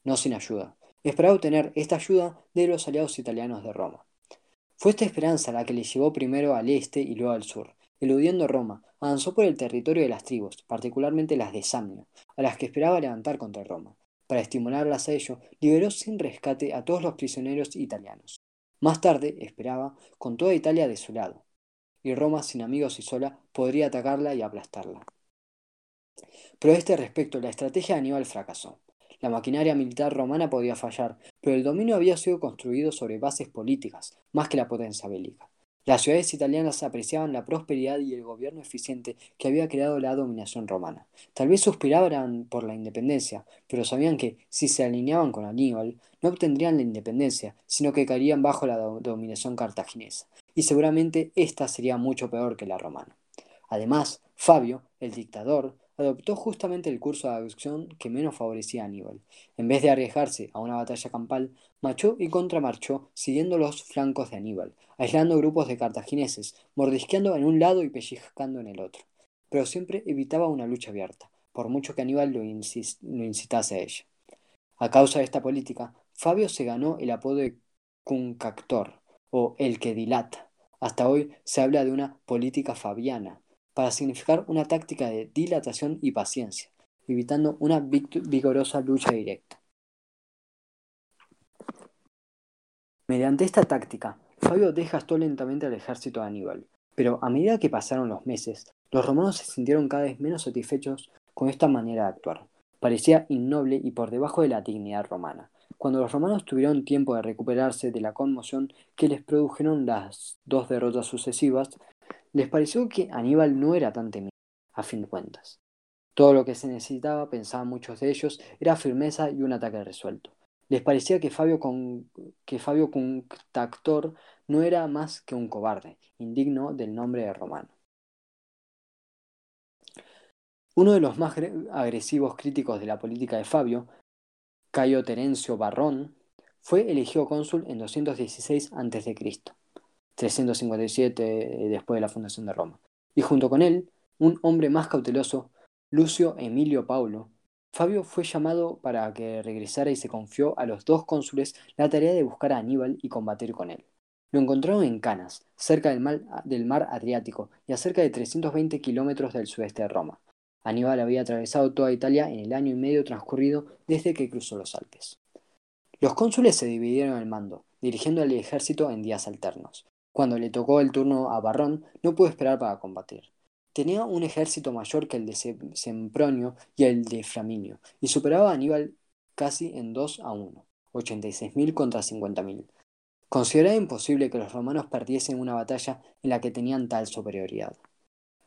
no sin ayuda. Esperaba obtener esta ayuda de los aliados italianos de Roma. Fue esta esperanza la que le llevó primero al este y luego al sur. Eludiendo Roma, avanzó por el territorio de las tribus, particularmente las de Samnio, a las que esperaba levantar contra Roma. Para estimularlas a ello, liberó sin rescate a todos los prisioneros italianos. Más tarde, esperaba, con toda Italia de su lado, y Roma, sin amigos y sola, podría atacarla y aplastarla. Pero a este respecto, la estrategia de Aníbal fracasó. La maquinaria militar romana podía fallar, pero el dominio había sido construido sobre bases políticas, más que la potencia bélica. Las ciudades italianas apreciaban la prosperidad y el gobierno eficiente que había creado la dominación romana. Tal vez suspiraban por la independencia, pero sabían que, si se alineaban con Aníbal, no obtendrían la independencia, sino que caerían bajo la dominación cartaginesa, y seguramente ésta sería mucho peor que la romana. Además, Fabio, el dictador, adoptó justamente el curso de adopción que menos favorecía a Aníbal. En vez de arriesgarse a una batalla campal, marchó y contramarchó siguiendo los flancos de Aníbal, aislando grupos de cartagineses, mordisqueando en un lado y pellizcando en el otro. Pero siempre evitaba una lucha abierta, por mucho que Aníbal lo, incitase a ella. A causa de esta política, Fabio se ganó el apodo de cuncactor, o el que dilata. Hasta hoy se habla de una política fabiana, para significar una táctica de dilatación y paciencia, evitando una vigorosa lucha directa. Mediante esta táctica, Fabio desgastó lentamente al ejército de Aníbal, pero a medida que pasaron los meses, los romanos se sintieron cada vez menos satisfechos con esta manera de actuar. Parecía innoble y por debajo de la dignidad romana. Cuando los romanos tuvieron tiempo de recuperarse de la conmoción que les produjeron las dos derrotas sucesivas, les pareció que Aníbal no era tan temible, a fin de cuentas. Todo lo que se necesitaba, pensaban muchos de ellos, era firmeza y un ataque resuelto. Les parecía que Fabio, con, que Fabio no era más que un cobarde, indigno del nombre de romano. Uno de los más agresivos críticos de la política de Fabio, Cayo Terencio Barrón, fue elegido cónsul en 216 a.C. 357 eh, después de la fundación de Roma. Y junto con él, un hombre más cauteloso, Lucio Emilio Paulo, Fabio fue llamado para que regresara y se confió a los dos cónsules la tarea de buscar a Aníbal y combatir con él. Lo encontraron en Canas, cerca del mar, del mar Adriático y a cerca de 320 kilómetros del sudeste de Roma. Aníbal había atravesado toda Italia en el año y medio transcurrido desde que cruzó los Alpes. Los cónsules se dividieron el mando, dirigiendo al ejército en días alternos. Cuando le tocó el turno a Barrón, no pudo esperar para combatir. Tenía un ejército mayor que el de Sempronio y el de Flaminio, y superaba a Aníbal casi en 2 a 1, 86.000 contra 50.000. Consideraba imposible que los romanos perdiesen una batalla en la que tenían tal superioridad.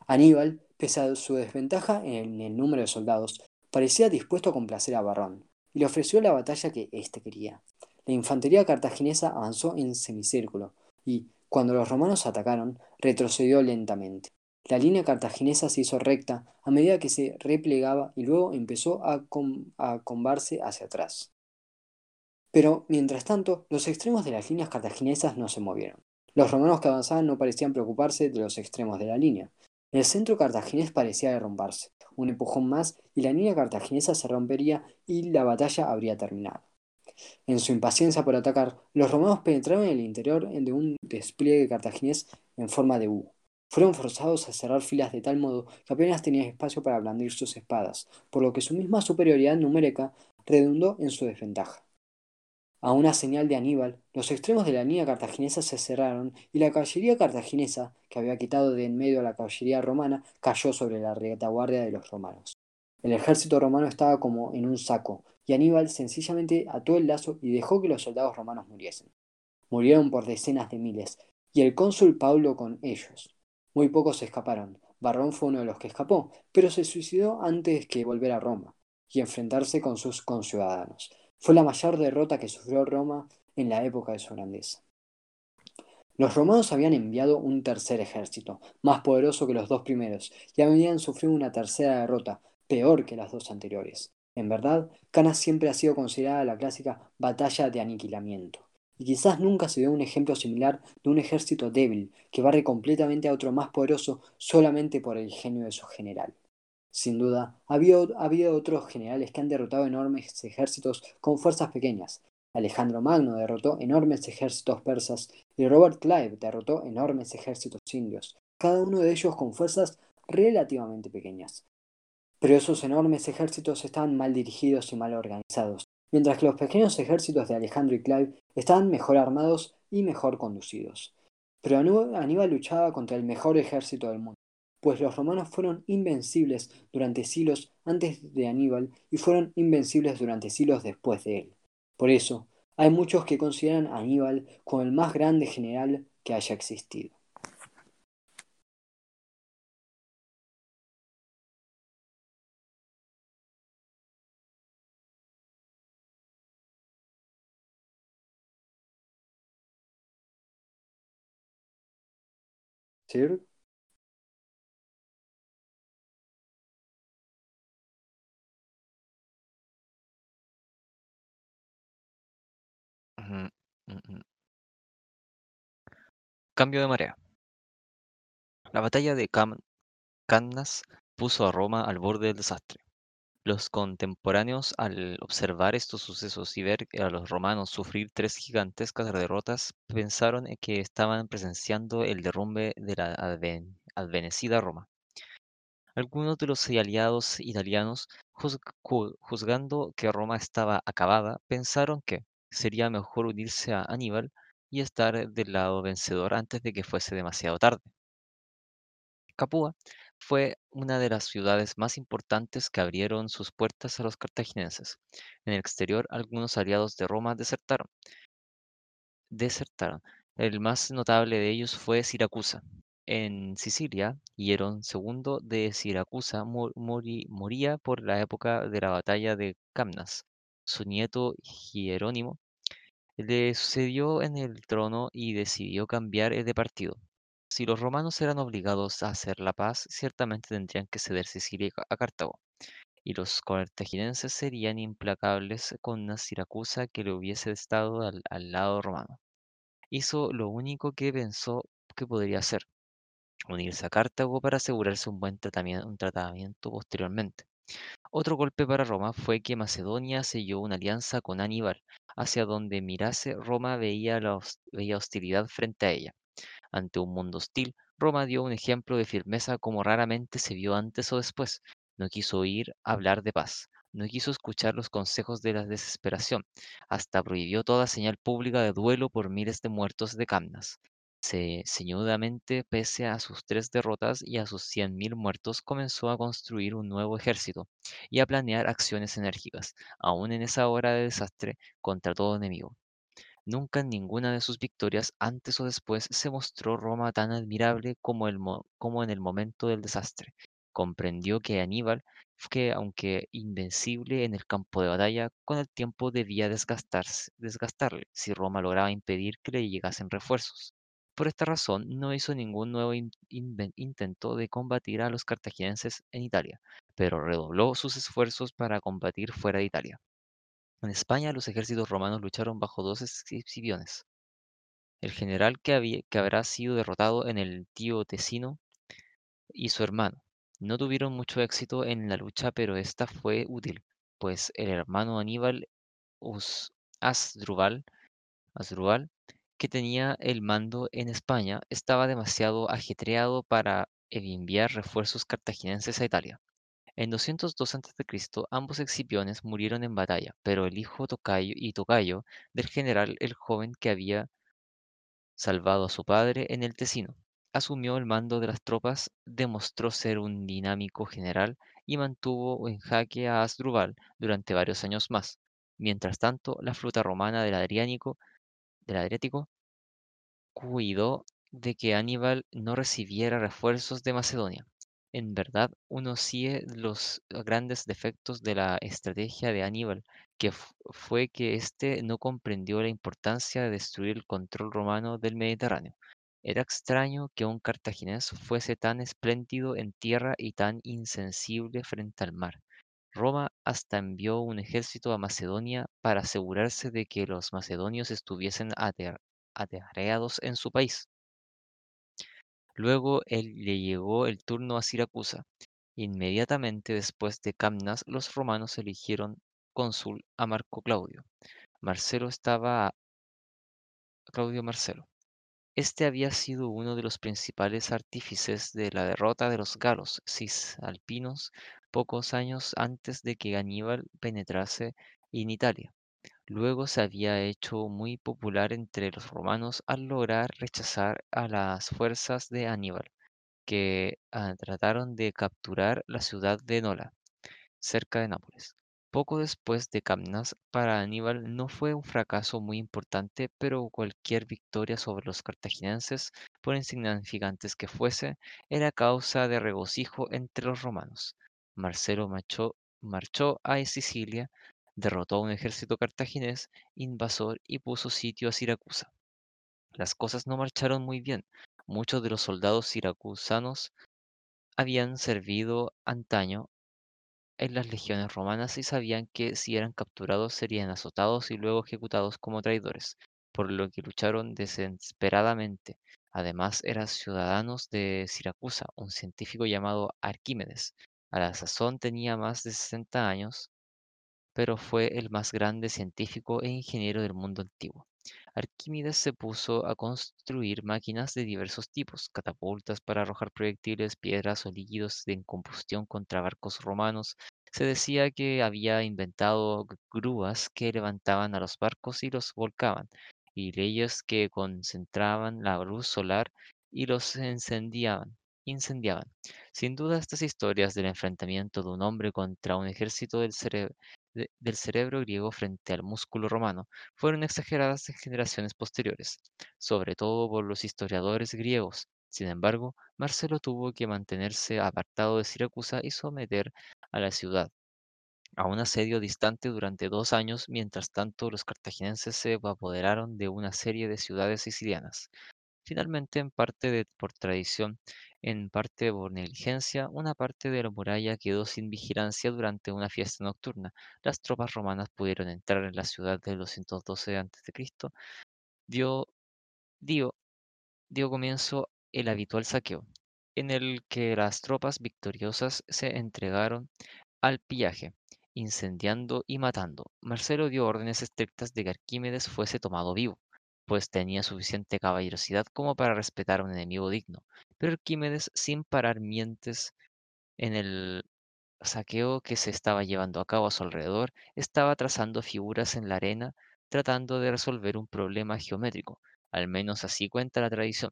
Aníbal, pese a su desventaja en el número de soldados, parecía dispuesto a complacer a Barrón, y le ofreció la batalla que éste quería. La infantería cartaginesa avanzó en semicírculo, y, cuando los romanos atacaron, retrocedió lentamente. La línea cartaginesa se hizo recta a medida que se replegaba y luego empezó a, combarse hacia atrás. Pero, mientras tanto, los extremos de las líneas cartaginesas no se movieron. Los romanos que avanzaban no parecían preocuparse de los extremos de la línea. El centro cartaginés parecía derrumbarse. Un empujón más y la línea cartaginesa se rompería y la batalla habría terminado. En su impaciencia por atacar, los romanos penetraron en el interior de un despliegue cartaginés en forma de U. Fueron forzados a cerrar filas de tal modo que apenas tenían espacio para blandir sus espadas, por lo que su misma superioridad numérica redundó en su desventaja. A una señal de Aníbal, los extremos de la línea cartaginesa se cerraron y la caballería cartaginesa, que había quitado de en medio a la caballería romana, cayó sobre la retaguardia de los romanos. El ejército romano estaba como en un saco, y Aníbal sencillamente ató el lazo y dejó que los soldados romanos muriesen. Murieron por decenas de miles, y el cónsul Paulo con ellos. Muy pocos escaparon. Barrón fue uno de los que escapó, pero se suicidó antes que volver a Roma y enfrentarse con sus conciudadanos. Fue la mayor derrota que sufrió Roma en la época de su grandeza. Los romanos habían enviado un tercer ejército, más poderoso que los dos primeros, y habían sufrido una tercera derrota, peor que las dos anteriores. En verdad, Cana siempre ha sido considerada la clásica batalla de aniquilamiento y quizás nunca se vio un ejemplo similar de un ejército débil que barre completamente a otro más poderoso solamente por el genio de su general. Sin duda, ha habido, otros generales que han derrotado enormes ejércitos con fuerzas pequeñas. Alejandro Magno derrotó enormes ejércitos persas y Robert Clive derrotó enormes ejércitos indios, cada uno de ellos con fuerzas relativamente pequeñas. Pero esos enormes ejércitos estaban mal dirigidos y mal organizados, mientras que los pequeños ejércitos de Alejandro y Clive estaban mejor armados y mejor conducidos. Pero Aníbal luchaba contra el mejor ejército del mundo, pues los romanos fueron invencibles durante siglos antes de Aníbal y fueron invencibles durante siglos después de él. Por eso, hay muchos que consideran a Aníbal como el más grande general que haya existido. Cambio de marea. La batalla de Cannas puso a Roma al borde del desastre. Los contemporáneos, al observar estos sucesos y ver a los romanos sufrir tres gigantescas derrotas, pensaron que estaban presenciando el derrumbe de la advenecida Roma. Algunos de los aliados italianos, juzgando que Roma estaba acabada, pensaron que sería mejor unirse a Aníbal y estar del lado vencedor antes de que fuese demasiado tarde. Capua fue una de las ciudades más importantes que abrieron sus puertas a los cartagineses. En el exterior, algunos aliados de Roma desertaron. desertaron. El más notable de ellos fue Siracusa, en Sicilia, Hierón II de Siracusa moría por la época de la batalla de Camnas. Su nieto Hierónimo le sucedió en el trono y decidió cambiar de partido. Si los romanos eran obligados a hacer la paz, ciertamente tendrían que ceder Sicilia a Cartago, y los cartagineses serían implacables con una Siracusa que le hubiese estado al, lado romano. Hizo lo único que pensó que podría hacer, unirse a Cartago para asegurarse un buen tratamiento, posteriormente. Otro golpe para Roma fue que Macedonia selló una alianza con Aníbal, hacia donde mirase Roma veía, la veía hostilidad frente a ella. Ante un mundo hostil, Roma dio un ejemplo de firmeza como raramente se vio antes o después. No quiso oír hablar de paz, no quiso escuchar los consejos de la desesperación, hasta prohibió toda señal pública de duelo por miles de muertos de Camnas ceñudamente, pese a sus tres derrotas y a sus cien mil muertos, comenzó a construir un nuevo ejército y a planear acciones enérgicas, aún en esa hora de desastre, contra todo enemigo. Nunca en ninguna de sus victorias, antes o después, se mostró Roma tan admirable como, en el momento del desastre. Comprendió que Aníbal que, aunque invencible en el campo de batalla, con el tiempo debía desgastarse, desgastarle si Roma lograba impedir que le llegasen refuerzos. Por esta razón, no hizo ningún nuevo intento de combatir a los cartagineses en Italia, pero redobló sus esfuerzos para combatir fuera de Italia. En España, los ejércitos romanos lucharon bajo dos escipiones. El general que, había- habrá sido derrotado en el Tío Tesino y su hermano. No tuvieron mucho éxito en la lucha, pero esta fue útil, pues el hermano Aníbal Us- Asdrúbal, que tenía el mando en España, estaba demasiado ajetreado para enviar refuerzos cartagineses a Italia. En 202 a.C., ambos Escipiones murieron en batalla, pero el hijo tocayo y tocayo del general, el joven que había salvado a su padre en el Tesino. Asumió el mando de las tropas, demostró ser un dinámico general y mantuvo en jaque a Asdrúbal durante varios años más. Mientras tanto, la flota romana del Adriánico, del Adriático cuidó de que Aníbal no recibiera refuerzos de Macedonia. En verdad, uno sigue los grandes defectos de la estrategia de Aníbal, que fue que éste no comprendió la importancia de destruir el control romano del Mediterráneo. Era extraño que un cartaginés fuese tan espléndido en tierra y tan insensible frente al mar. Roma hasta envió un ejército a Macedonia para asegurarse de que los macedonios estuviesen ater- aterreados en su país. Luego él le llegó el turno a Siracusa. Inmediatamente después de Camnas, los romanos eligieron cónsul a Marco Claudio. Marcelo estaba a Claudio Marcelo. Este había sido uno de los principales artífices de la derrota de los galos cisalpinos pocos años antes de que Aníbal penetrase en Italia. Luego se había hecho muy popular entre los romanos al lograr rechazar a las fuerzas de Aníbal, que ah, trataron de capturar la ciudad de Nola, cerca de Nápoles. Poco después de Camnas, para Aníbal no fue un fracaso muy importante, pero cualquier victoria sobre los cartagineses, por insignificantes que fuese, era causa de regocijo entre los romanos. Marcelo marchó, marchó a Sicilia, derrotó a un ejército cartaginés invasor y puso sitio a Siracusa. Las cosas no marcharon muy bien. Muchos de los soldados siracusanos habían servido antaño en las legiones romanas y sabían que si eran capturados serían azotados y luego ejecutados como traidores, por lo que lucharon desesperadamente. Además, eran ciudadanos de Siracusa, un científico llamado Arquímedes. A la sazón tenía más de 60 años, pero fue el más grande científico e ingeniero del mundo antiguo. Arquímedes se puso a construir máquinas de diversos tipos, catapultas para arrojar proyectiles, piedras o líquidos en combustión contra barcos romanos. Se decía que había inventado grúas que levantaban a los barcos y los volcaban, y leyes que concentraban la luz solar y los incendiaban. incendiaban. Sin duda, estas historias del enfrentamiento de un hombre contra un ejército del cerebro de- del cerebro griego frente al músculo romano fueron exageradas en generaciones posteriores, sobre todo por los historiadores griegos. Sin embargo, Marcelo tuvo que mantenerse apartado de Siracusa y someter a la ciudad a un asedio distante durante dos años, mientras tanto los cartagineses se apoderaron de una serie de ciudades sicilianas. Finalmente, en parte de- por tradición, en parte por negligencia, una parte de la muralla quedó sin vigilancia durante una fiesta nocturna. Las tropas romanas pudieron entrar en la ciudad de 212 a.C. Dio, dio, dio comienzo el habitual saqueo, en el que las tropas victoriosas se entregaron al pillaje, incendiando y matando. Marcelo dio órdenes estrictas de que Arquímedes fuese tomado vivo, pues tenía suficiente caballerosidad como para respetar a un enemigo digno. Pero Arquímedes, sin parar mientes en el saqueo que se estaba llevando a cabo a su alrededor, estaba trazando figuras en la arena, tratando de resolver un problema geométrico. Al menos así cuenta la tradición.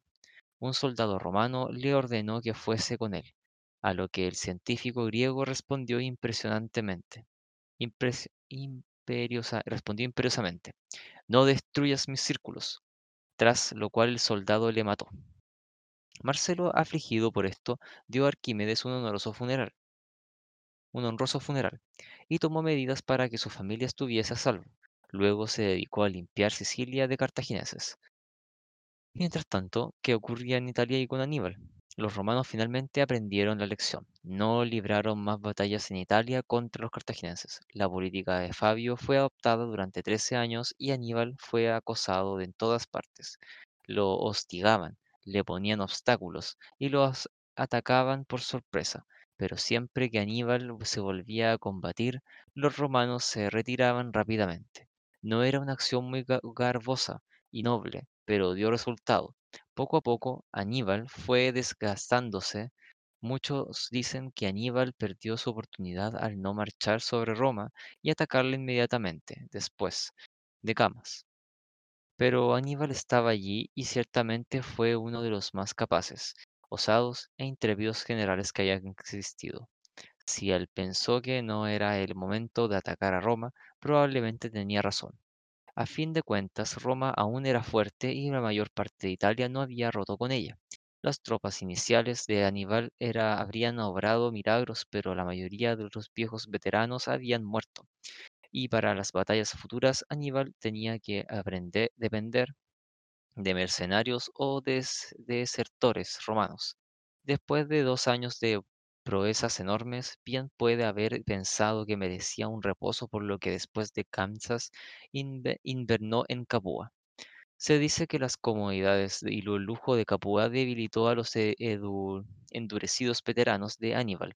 Un soldado romano le ordenó que fuese con él, a lo que el científico griego respondió impresionantemente. impres- imperiosa- respondió imperiosamente, no destruyas mis círculos, tras lo cual el soldado le mató. Marcelo, afligido por esto, dio a Arquímedes un honoroso funeral. un honroso funeral, y tomó medidas para que su familia estuviese a salvo. Luego se dedicó a limpiar Sicilia de cartagineses. Mientras tanto, ¿qué ocurría en Italia y con Aníbal? Los romanos finalmente aprendieron la lección. No libraron más batallas en Italia contra los cartagineses. La política de Fabio fue adoptada durante 13 años y Aníbal fue acosado en todas partes. Lo hostigaban, le ponían obstáculos y los atacaban por sorpresa. Pero siempre que Aníbal se volvía a combatir, los romanos se retiraban rápidamente. No era una acción muy garbosa y noble, pero dio resultado. Poco a poco, Aníbal fue desgastándose. Muchos dicen que Aníbal perdió su oportunidad al no marchar sobre Roma y atacarla inmediatamente después de Camas. Pero Aníbal estaba allí y ciertamente fue uno de los más capaces, osados e intrépidos generales que hayan existido. Si él pensó que no era el momento de atacar a Roma, probablemente tenía razón. A fin de cuentas, Roma aún era fuerte y la mayor parte de Italia no había roto con ella. Las tropas iniciales de Aníbal era, habrían obrado milagros, pero la mayoría de los viejos veteranos habían muerto. Y para las batallas futuras, Aníbal tenía que aprender, depender de mercenarios o desertores romanos. Después de dos años de proezas enormes, bien puede haber pensado que merecía un reposo por lo que después de Kansas invernó en Capua. Se dice que las comodidades y el lujo de Capua debilitó a los e, endurecidos veteranos de Aníbal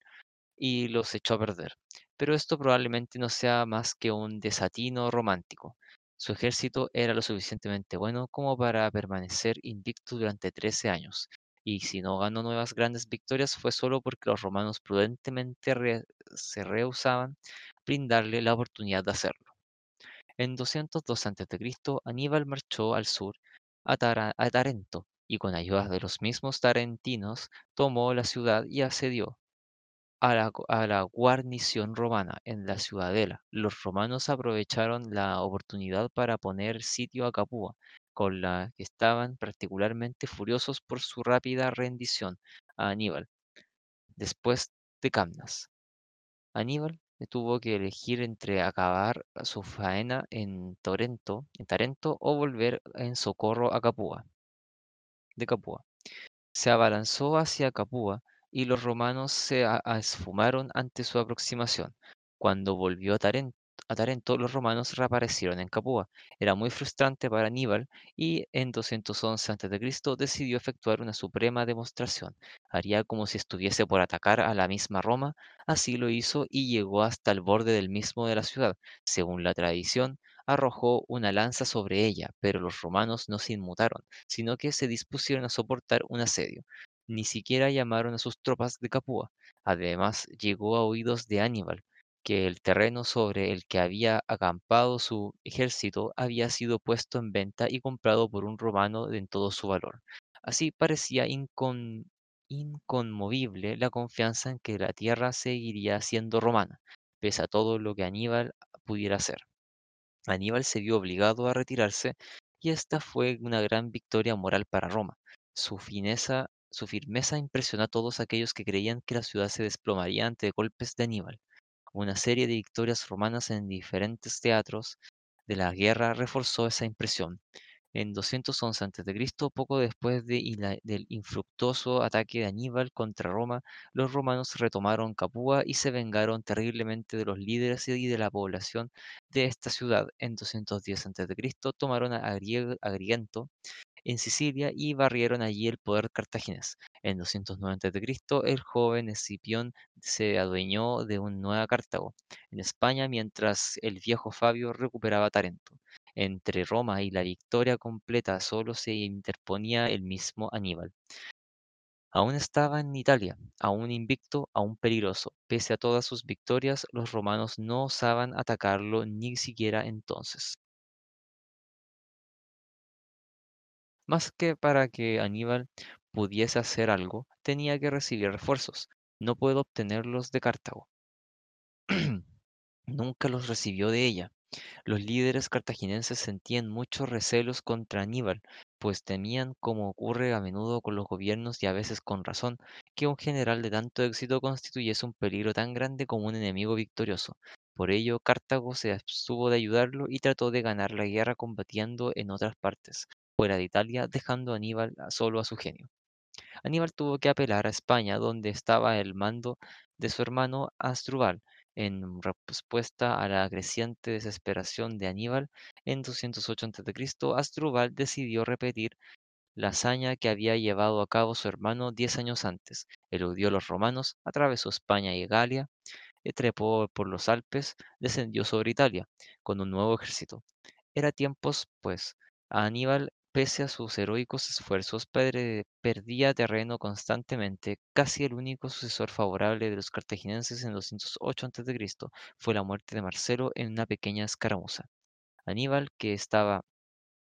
y los echó a perder. Pero esto probablemente no sea más que un desatino romántico. Su ejército era lo suficientemente bueno como para permanecer invicto durante 13 años, y si no ganó nuevas grandes victorias fue solo porque los romanos prudentemente se rehusaban brindarle la oportunidad de hacerlo. En 202 a.C., Aníbal marchó al sur a, Tarento y con ayuda de los mismos tarentinos tomó la ciudad y asedió a a la guarnición romana en la ciudadela. Los romanos aprovecharon la oportunidad para poner sitio a Capua, con la que estaban particularmente furiosos por su rápida rendición a Aníbal después de Camnas. Aníbal tuvo que elegir entre acabar su faena en Torento, en Tarento o volver en socorro a Capua, de Capua. Se abalanzó hacia Capua y los romanos se esfumaron ante su aproximación. Cuando volvió a Tarento, a Tarento, los romanos reaparecieron en Capua. Era muy frustrante para Aníbal y en 211 a.C. decidió efectuar una suprema demostración. Haría como si estuviese por atacar a la misma Roma. Así lo hizo y llegó hasta el borde del mismo de la ciudad. Según la tradición, arrojó una lanza sobre ella, pero los romanos no se inmutaron, sino que se dispusieron a soportar un asedio. Ni siquiera llamaron a sus tropas de Capua. Además, llegó a oídos de Aníbal, que el terreno sobre el que había acampado su ejército había sido puesto en venta y comprado por un romano en todo su valor. Así parecía inconmovible la confianza en que la tierra seguiría siendo romana, pese a todo lo que Aníbal pudiera hacer. Aníbal se vio obligado a retirarse y esta fue una gran victoria moral para Roma. Su, fineza, su firmeza impresionó a todos aquellos que creían que la ciudad se desplomaría ante golpes de Aníbal. Una serie de victorias romanas en diferentes teatros de la guerra reforzó esa impresión. En 211 a.C., poco después de del infructuoso ataque de Aníbal contra Roma, los romanos retomaron Capua y se vengaron terriblemente de los líderes y de la población de esta ciudad. En 210 a.C., tomaron a Agrigento en Sicilia y barrieron allí el poder cartaginés. En 290 a.C., el joven Escipión se adueñó de una nueva Cartago en España mientras el viejo Fabio recuperaba Tarento. Entre Roma y la victoria completa solo se interponía el mismo Aníbal. Aún estaba en Italia, aún invicto, aún peligroso. Pese a todas sus victorias, los romanos no osaban atacarlo ni siquiera entonces. Más que para que Aníbal pudiese hacer algo, tenía que recibir refuerzos. No puedo obtenerlos de Cartago. Nunca los recibió de ella. Los líderes cartagineses sentían muchos recelos contra Aníbal, pues temían, como ocurre a menudo con los gobiernos y a veces con razón, que un general de tanto éxito constituyese un peligro tan grande como un enemigo victorioso. Por ello, Cartago se abstuvo de ayudarlo y trató de ganar la guerra combatiendo en otras partes, fuera de Italia, dejando a Aníbal solo a su genio. Aníbal tuvo que apelar a España, donde estaba el mando de su hermano Asdrúbal. En respuesta a la creciente desesperación de Aníbal, en 208 a.C., Asdrúbal decidió repetir la hazaña que había llevado a cabo su hermano diez años antes. Eludió a los romanos, atravesó España y Galia, eh, trepó por los Alpes, descendió sobre Italia con un nuevo ejército. Era tiempos, pues, a Aníbal, pese a sus heroicos esfuerzos, perdía terreno constantemente. Casi el único sucesor favorable de los cartagineses en 208 a.C. fue la muerte de Marcelo en una pequeña escaramuza. Aníbal, que estaba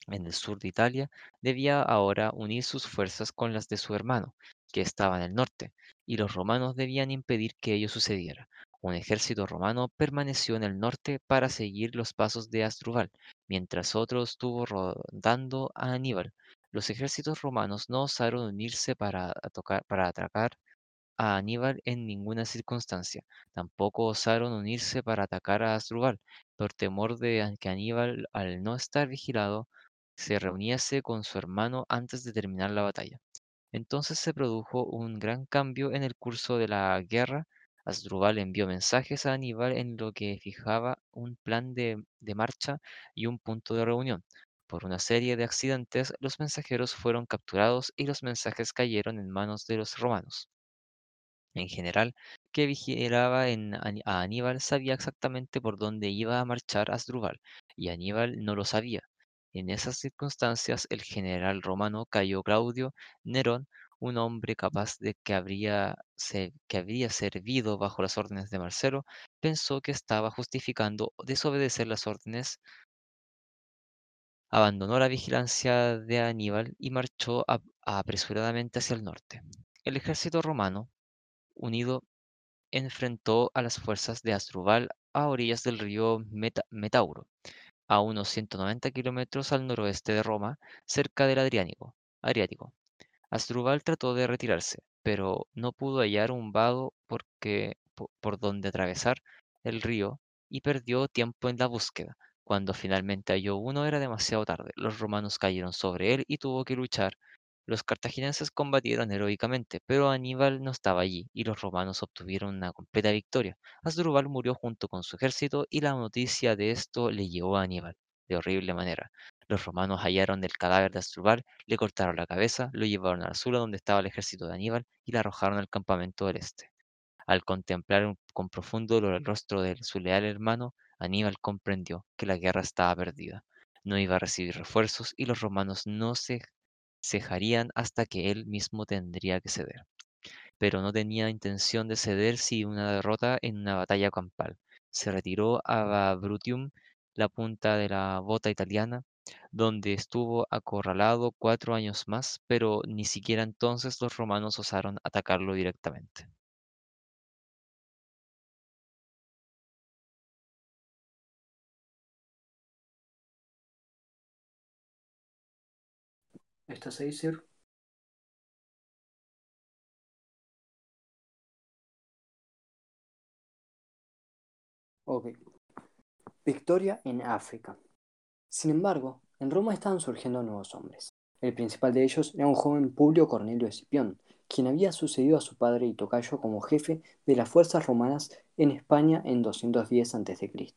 en el sur de Italia, debía ahora unir sus fuerzas con las de su hermano, que estaba en el norte, y los romanos debían impedir que ello sucediera. Un ejército romano permaneció en el norte para seguir los pasos de Asdrúbal, mientras otro estuvo rodando a Aníbal. Los ejércitos romanos no osaron unirse para, atacar a Aníbal en ninguna circunstancia. Tampoco osaron unirse para atacar a Asdrúbal, por temor de que Aníbal, al no estar vigilado, se reuniese con su hermano antes de terminar la batalla. Entonces se produjo un gran cambio en el curso de la guerra. Asdrúbal envió mensajes a Aníbal en lo que fijaba un plan de, marcha y un punto de reunión. Por una serie de accidentes, los mensajeros fueron capturados y los mensajes cayeron en manos de los romanos. En general, que vigilaba a Aníbal sabía exactamente por dónde iba a marchar Asdrúbal, y Aníbal no lo sabía. En esas circunstancias, el general romano Cayo Claudio Nerón, un hombre capaz de que habría, que habría servido bajo las órdenes de Marcelo, pensó que estaba justificando desobedecer las órdenes, abandonó la vigilancia de Aníbal y marchó apresuradamente hacia el norte. El ejército romano, unido, enfrentó a las fuerzas de Asdrúbal a orillas del río Metauro a unos 190 kilómetros al noroeste de Roma, cerca del Adriático. Adriático. Asdrúbal trató de retirarse, pero no pudo hallar un vado por donde atravesar el río y perdió tiempo en la búsqueda. Cuando finalmente halló uno era demasiado tarde. Los romanos cayeron sobre él y tuvo que luchar los cartagineses combatieron heroicamente, pero Aníbal no estaba allí y los romanos obtuvieron una completa victoria. Asdrúbal murió junto con su ejército y la noticia de esto le llegó a Aníbal de horrible manera. Los romanos hallaron el cadáver de Asdrúbal, le cortaron la cabeza, lo llevaron a la donde estaba el ejército de Aníbal y la arrojaron al campamento del este. Al contemplar con profundo dolor el rostro de su leal hermano, Aníbal comprendió que la guerra estaba perdida. No iba a recibir refuerzos y los romanos no se cejarían hasta que él mismo tendría que ceder. Pero no tenía intención de ceder sin una derrota en una batalla campal. Se retiró a Brutium, la punta de la bota italiana, donde estuvo acorralado cuatro años más, pero ni siquiera entonces los romanos osaron atacarlo directamente. ¿Estás ahí, Sir? Ok. Victoria en África. Sin embargo, en Roma estaban surgiendo nuevos hombres. El principal de ellos era un joven Publio Cornelio Escipión, quien había sucedido a su padre y tocayo como jefe de las fuerzas romanas en España en 210 a.C.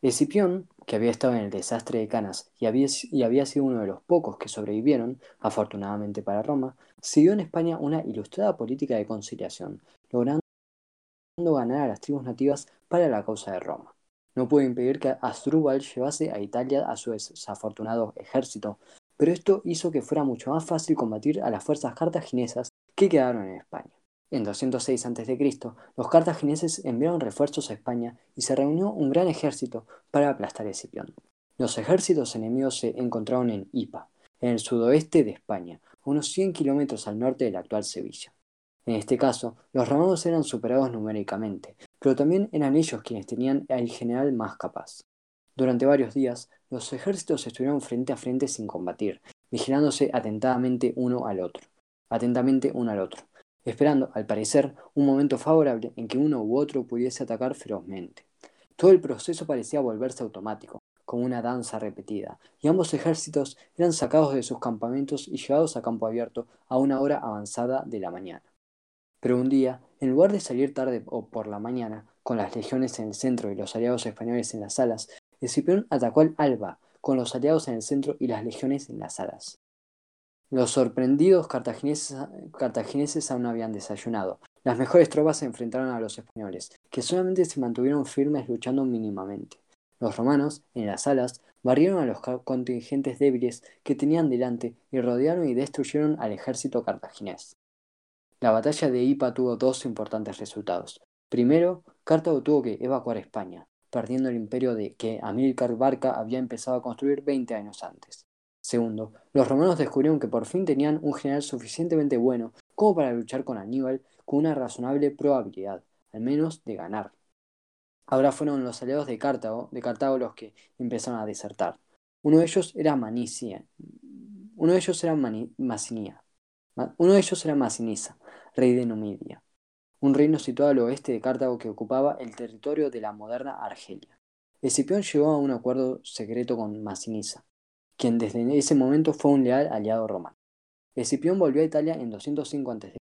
Escipión, que había estado en el desastre de Canas y había, y había sido uno de los pocos que sobrevivieron, afortunadamente para Roma, siguió en España una ilustrada política de conciliación, logrando ganar a las tribus nativas para la causa de Roma. No pudo impedir que Asdrúbal llevase a Italia a su desafortunado ejército, pero esto hizo que fuera mucho más fácil combatir a las fuerzas cartaginesas que quedaron en España. En 206 a.C., los cartagineses enviaron refuerzos a España y se reunió un gran ejército para aplastar a Escipión. Los ejércitos enemigos se encontraron en Ipa, en el sudoeste de España, unos 100 kilómetros al norte de la actual Sevilla. En este caso, los romanos eran superados numéricamente, pero también eran ellos quienes tenían al general más capaz. Durante varios días, los ejércitos estuvieron frente a frente sin combatir, vigilándose atentadamente uno al otro. atentamente uno al otro, esperando, al parecer, un momento favorable en que uno u otro pudiese atacar ferozmente. Todo el proceso parecía volverse automático, como una danza repetida, y ambos ejércitos eran sacados de sus campamentos y llevados a campo abierto a una hora avanzada de la mañana. Pero un día, en lugar de salir tarde o por la mañana, con las legiones en el centro y los aliados españoles en las alas, Escipión atacó al alba, con los aliados en el centro y las legiones en las alas. Los sorprendidos cartagineses, aún no habían desayunado. Las mejores tropas se enfrentaron a los españoles, que solamente se mantuvieron firmes luchando mínimamente. Los romanos, en las alas, barrieron a los contingentes débiles que tenían delante y rodearon y destruyeron al ejército cartaginés. La batalla de Ipa tuvo dos importantes resultados. Primero, Cartago tuvo que evacuar España, perdiendo el imperio de que Amílcar Barca había empezado a construir 20 años antes. Segundo, los romanos descubrieron que por fin tenían un general suficientemente bueno como para luchar con Aníbal con una razonable probabilidad, al menos de ganar. Ahora fueron los aliados de Cartago, de Cartago los que empezaron a desertar. Uno de ellos era Manicia. Uno de ellos era Masinía. Uno de ellos era Masinisa, rey de Numidia un reino situado al oeste de Cartago que ocupaba el territorio de la moderna Argelia. Escipión llegó a un acuerdo secreto con Masinisa, quien desde ese momento fue un leal aliado romano. Escipión volvió a Italia en 205 a.C.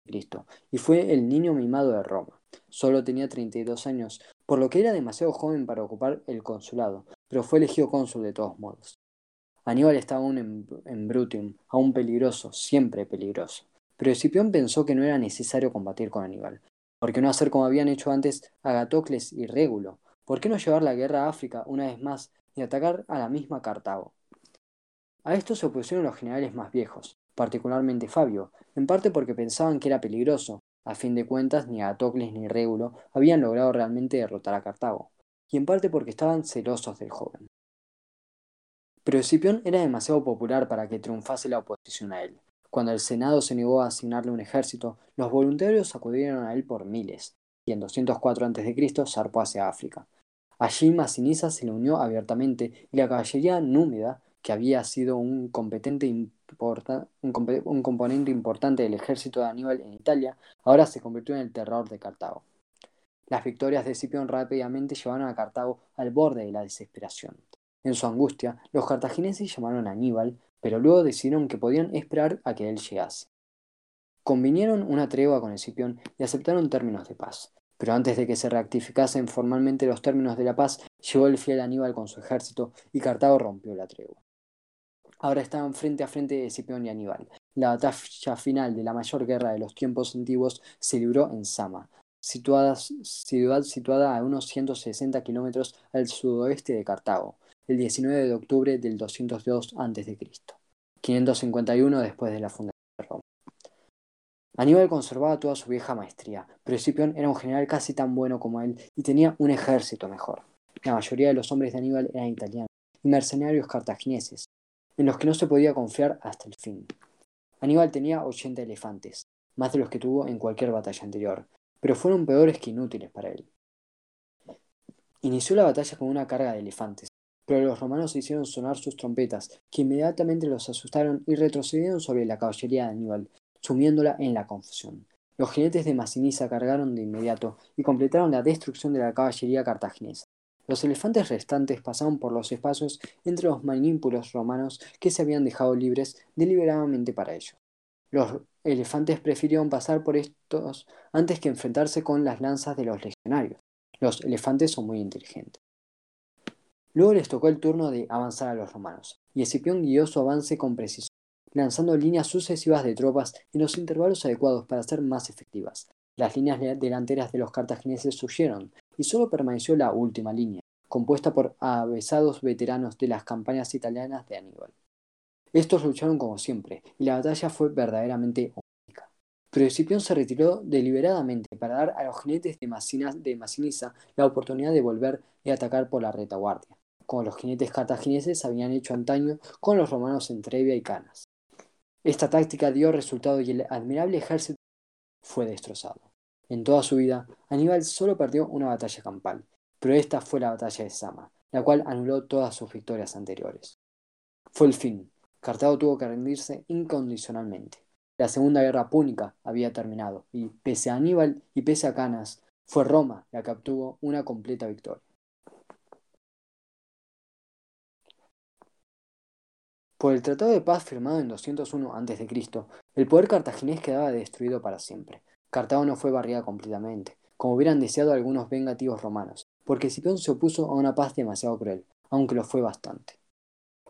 y fue el niño mimado de Roma. Solo tenía 32 años, por lo que era demasiado joven para ocupar el consulado, pero fue elegido cónsul de todos modos. Aníbal estaba aún en, en Brutium, aún peligroso, siempre peligroso. Pero Escipión pensó que no era necesario combatir con Aníbal, ¿Por qué no hacer como habían hecho antes Agatocles y Régulo? ¿Por qué no llevar la guerra a África una vez más y atacar a la misma Cartago? A esto se opusieron los generales más viejos, particularmente Fabio, en parte porque pensaban que era peligroso. A fin de cuentas, ni Agatocles ni Régulo habían logrado realmente derrotar a Cartago, y en parte porque estaban celosos del joven. Pero Escipión era demasiado popular para que triunfase la oposición a él. Cuando el Senado se negó a asignarle un ejército, los voluntarios acudieron a él por miles, y en 204 a.C. zarpó hacia África. Allí Masinisa se le unió abiertamente y la caballería númida, que había sido un, competente un, componente importante del ejército de Aníbal en Italia, ahora se convirtió en el terror de Cartago. Las victorias de Escipión rápidamente llevaron a Cartago al borde de la desesperación. En su angustia, los cartagineses llamaron a Aníbal, pero luego decidieron que podían esperar a que él llegase. Convinieron una tregua con Escipión y aceptaron términos de paz. Pero antes de que se rectificasen formalmente los términos de la paz, llegó el fiel Aníbal con su ejército y Cartago rompió la tregua. Ahora estaban frente a frente Escipión y Aníbal. La batalla final de la mayor guerra de los tiempos antiguos se libró en Sama, ciudad situada a unos 160 kilómetros al sudoeste de Cartago, el 19 de octubre del 202 a.C., 551 después de la fundación de Roma. Aníbal conservaba toda su vieja maestría, pero Escipión era un general casi tan bueno como él y tenía un ejército mejor. La mayoría de los hombres de Aníbal eran italianos y mercenarios cartagineses, en los que no se podía confiar hasta el fin. Aníbal tenía 80 elefantes, más de los que tuvo en cualquier batalla anterior, pero fueron peores que inútiles para él. Inició la batalla con una carga de elefantes, pero los romanos hicieron sonar sus trompetas, que inmediatamente los asustaron y retrocedieron sobre la caballería de Aníbal, sumiéndola en la confusión. Los jinetes de Masinisa cargaron de inmediato y completaron la destrucción de la caballería cartaginesa. Los elefantes restantes pasaron por los espacios entre los manípulos romanos que se habían dejado libres deliberadamente para ellos. Los elefantes prefirieron pasar por estos antes que enfrentarse con las lanzas de los legionarios. Los elefantes son muy inteligentes. Luego les tocó el turno de avanzar a los romanos, y Escipión guió su avance con precisión, lanzando líneas sucesivas de tropas en los intervalos adecuados para ser más efectivas. Las líneas delanteras de los cartagineses huyeron, y solo permaneció la última línea, compuesta por avesados veteranos de las campañas italianas de Aníbal. Estos lucharon como siempre, y la batalla fue verdaderamente única. Pero Escipión se retiró deliberadamente para dar a los jinetes de, de Masinisa la oportunidad de volver y atacar por la retaguardia como los jinetes cartagineses habían hecho antaño con los romanos en Trevia y Canas. Esta táctica dio resultado y el admirable ejército fue destrozado. En toda su vida, Aníbal solo perdió una batalla campal, pero esta fue la batalla de Sama, la cual anuló todas sus victorias anteriores. Fue el fin. Cartago tuvo que rendirse incondicionalmente. La Segunda Guerra Púnica había terminado, y pese a Aníbal y pese a Canas, fue Roma la que obtuvo una completa victoria. Por el Tratado de Paz firmado en 201 a.C., el poder cartaginés quedaba destruido para siempre. Cartago no fue barrida completamente, como hubieran deseado algunos vengativos romanos, porque Escipión se opuso a una paz demasiado cruel, aunque lo fue bastante.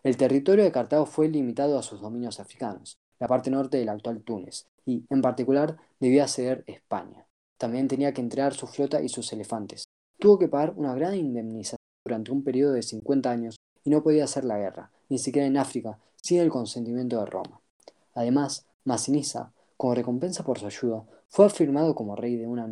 El territorio de Cartago fue limitado a sus dominios africanos, la parte norte del actual Túnez, y, en particular, debía ceder España. También tenía que entregar su flota y sus elefantes. Tuvo que pagar una gran indemnización durante un periodo de 50 años y no podía hacer la guerra, ni siquiera en África, sin el consentimiento de Roma. Además, Masinisa, como recompensa por su ayuda, fue afirmado como rey de una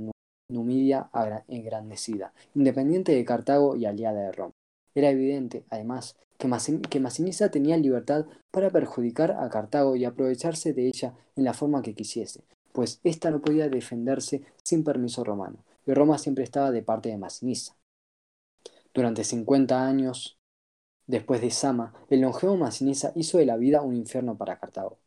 Numidia engrandecida, independiente de Cartago y aliada de Roma. Era evidente, además, que, Masinisa tenía libertad para perjudicar a Cartago y aprovecharse de ella en la forma que quisiese, pues ésta no podía defenderse sin permiso romano, y Roma siempre estaba de parte de Masinisa. Durante 50 años después de Sama, el longevo Masinisa hizo de la vida un infierno para Cartago.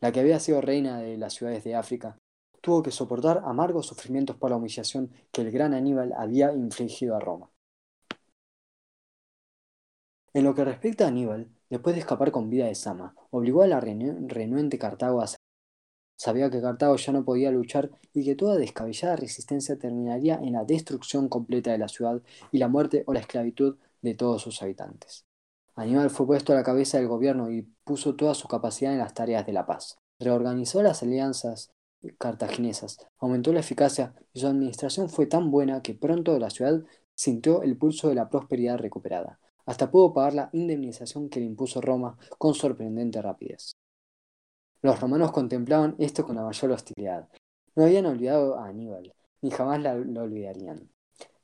La que había sido reina de las ciudades de África tuvo que soportar amargos sufrimientos por la humillación que el gran Aníbal había infligido a Roma. En lo que respecta a Aníbal, después de escapar con vida de Sama, obligó a la renuente Cartago a hacer. Sabía que Cartago ya no podía luchar y que toda descabellada resistencia terminaría en la destrucción completa de la ciudad y la muerte o la esclavitud de todos sus habitantes. Aníbal fue puesto a la cabeza del gobierno y puso toda su capacidad en las tareas de la paz. Reorganizó las alianzas cartaginesas, aumentó la eficacia y su administración fue tan buena que pronto la ciudad sintió el pulso de la prosperidad recuperada. Hasta pudo pagar la indemnización que le impuso Roma con sorprendente rapidez. Los romanos contemplaban esto con la mayor hostilidad. No habían olvidado a Aníbal, ni jamás lo olvidarían.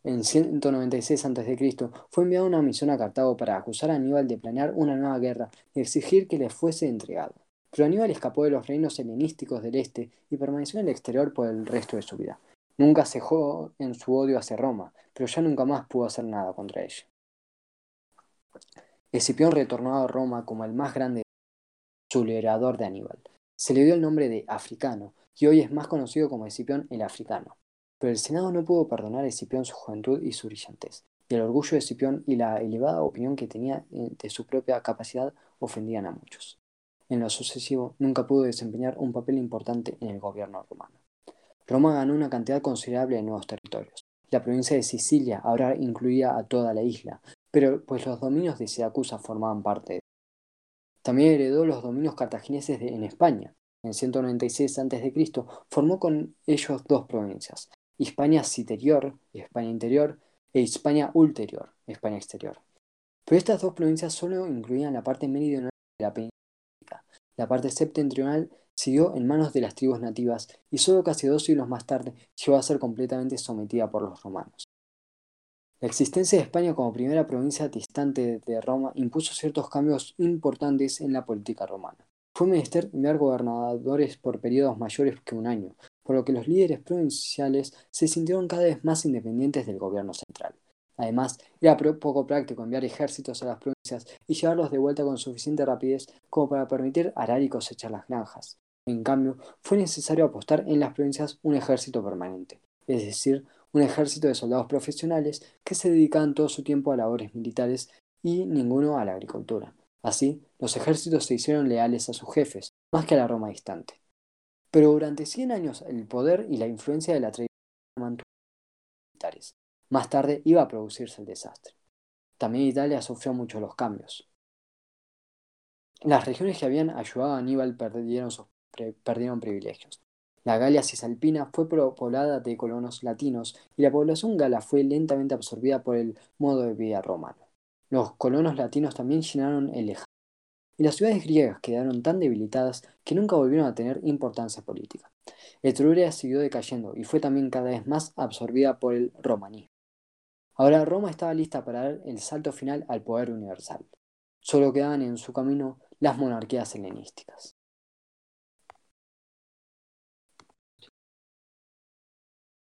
En 196 a.C. fue enviada una misión a Cartago para acusar a Aníbal de planear una nueva guerra y exigir que le fuese entregado. Pero Aníbal escapó de los reinos helenísticos del este y permaneció en el exterior por el resto de su vida. Nunca cejó en su odio hacia Roma, pero ya nunca más pudo hacer nada contra ella. Escipión retornó a Roma como el más grande sublerador de Aníbal. Se le dio el nombre de africano y hoy es más conocido como Escipión el africano. Pero el Senado no pudo perdonar a Escipión su juventud y su brillantez, y el orgullo de Escipión y la elevada opinión que tenía de su propia capacidad ofendían a muchos. En lo sucesivo, nunca pudo desempeñar un papel importante en el gobierno romano. Roma ganó una cantidad considerable de nuevos territorios. La provincia de Sicilia ahora incluía a toda la isla, pero pues los dominios de Siracusa formaban parte de También heredó los dominios cartagineses en España. En 196 a.C. formó con ellos dos provincias, Hispania Citerior, España Interior, e Hispania Ulterior, España Exterior. Pero estas dos provincias solo incluían la parte meridional de la península la parte septentrional siguió en manos de las tribus nativas y solo casi dos siglos más tarde llegó a ser completamente sometida por los romanos. La existencia de España como primera provincia distante de Roma impuso ciertos cambios importantes en la política romana. Fue menester enviar gobernadores por periodos mayores que un año, por lo que los líderes provinciales se sintieron cada vez más independientes del gobierno central. Además, era poco práctico enviar ejércitos a las provincias y llevarlos de vuelta con suficiente rapidez como para permitir arar y cosechar las granjas. En cambio, fue necesario apostar en las provincias un ejército permanente, es decir, un ejército de soldados profesionales que se dedicaban todo su tiempo a labores militares y ninguno a la agricultura. Así, los ejércitos se hicieron leales a sus jefes, más que a la Roma distante. Pero durante 100 años el poder y la influencia de la tradición mantuvo militares, más tarde iba a producirse el desastre. También Italia sufrió mucho los cambios. Las regiones que habían ayudado a Aníbal perdieron, perdieron privilegios. La Galia cisalpina fue poblada de colonos latinos y la población gala fue lentamente absorbida por el modo de vida romano. Los colonos latinos también llenaron el lejano, y las ciudades griegas quedaron tan debilitadas que nunca volvieron a tener importancia política. Etruria siguió decayendo y fue también cada vez más absorbida por el romanismo. Ahora Roma estaba lista para dar el salto final al poder universal. Solo quedaban en su camino las monarquías helenísticas.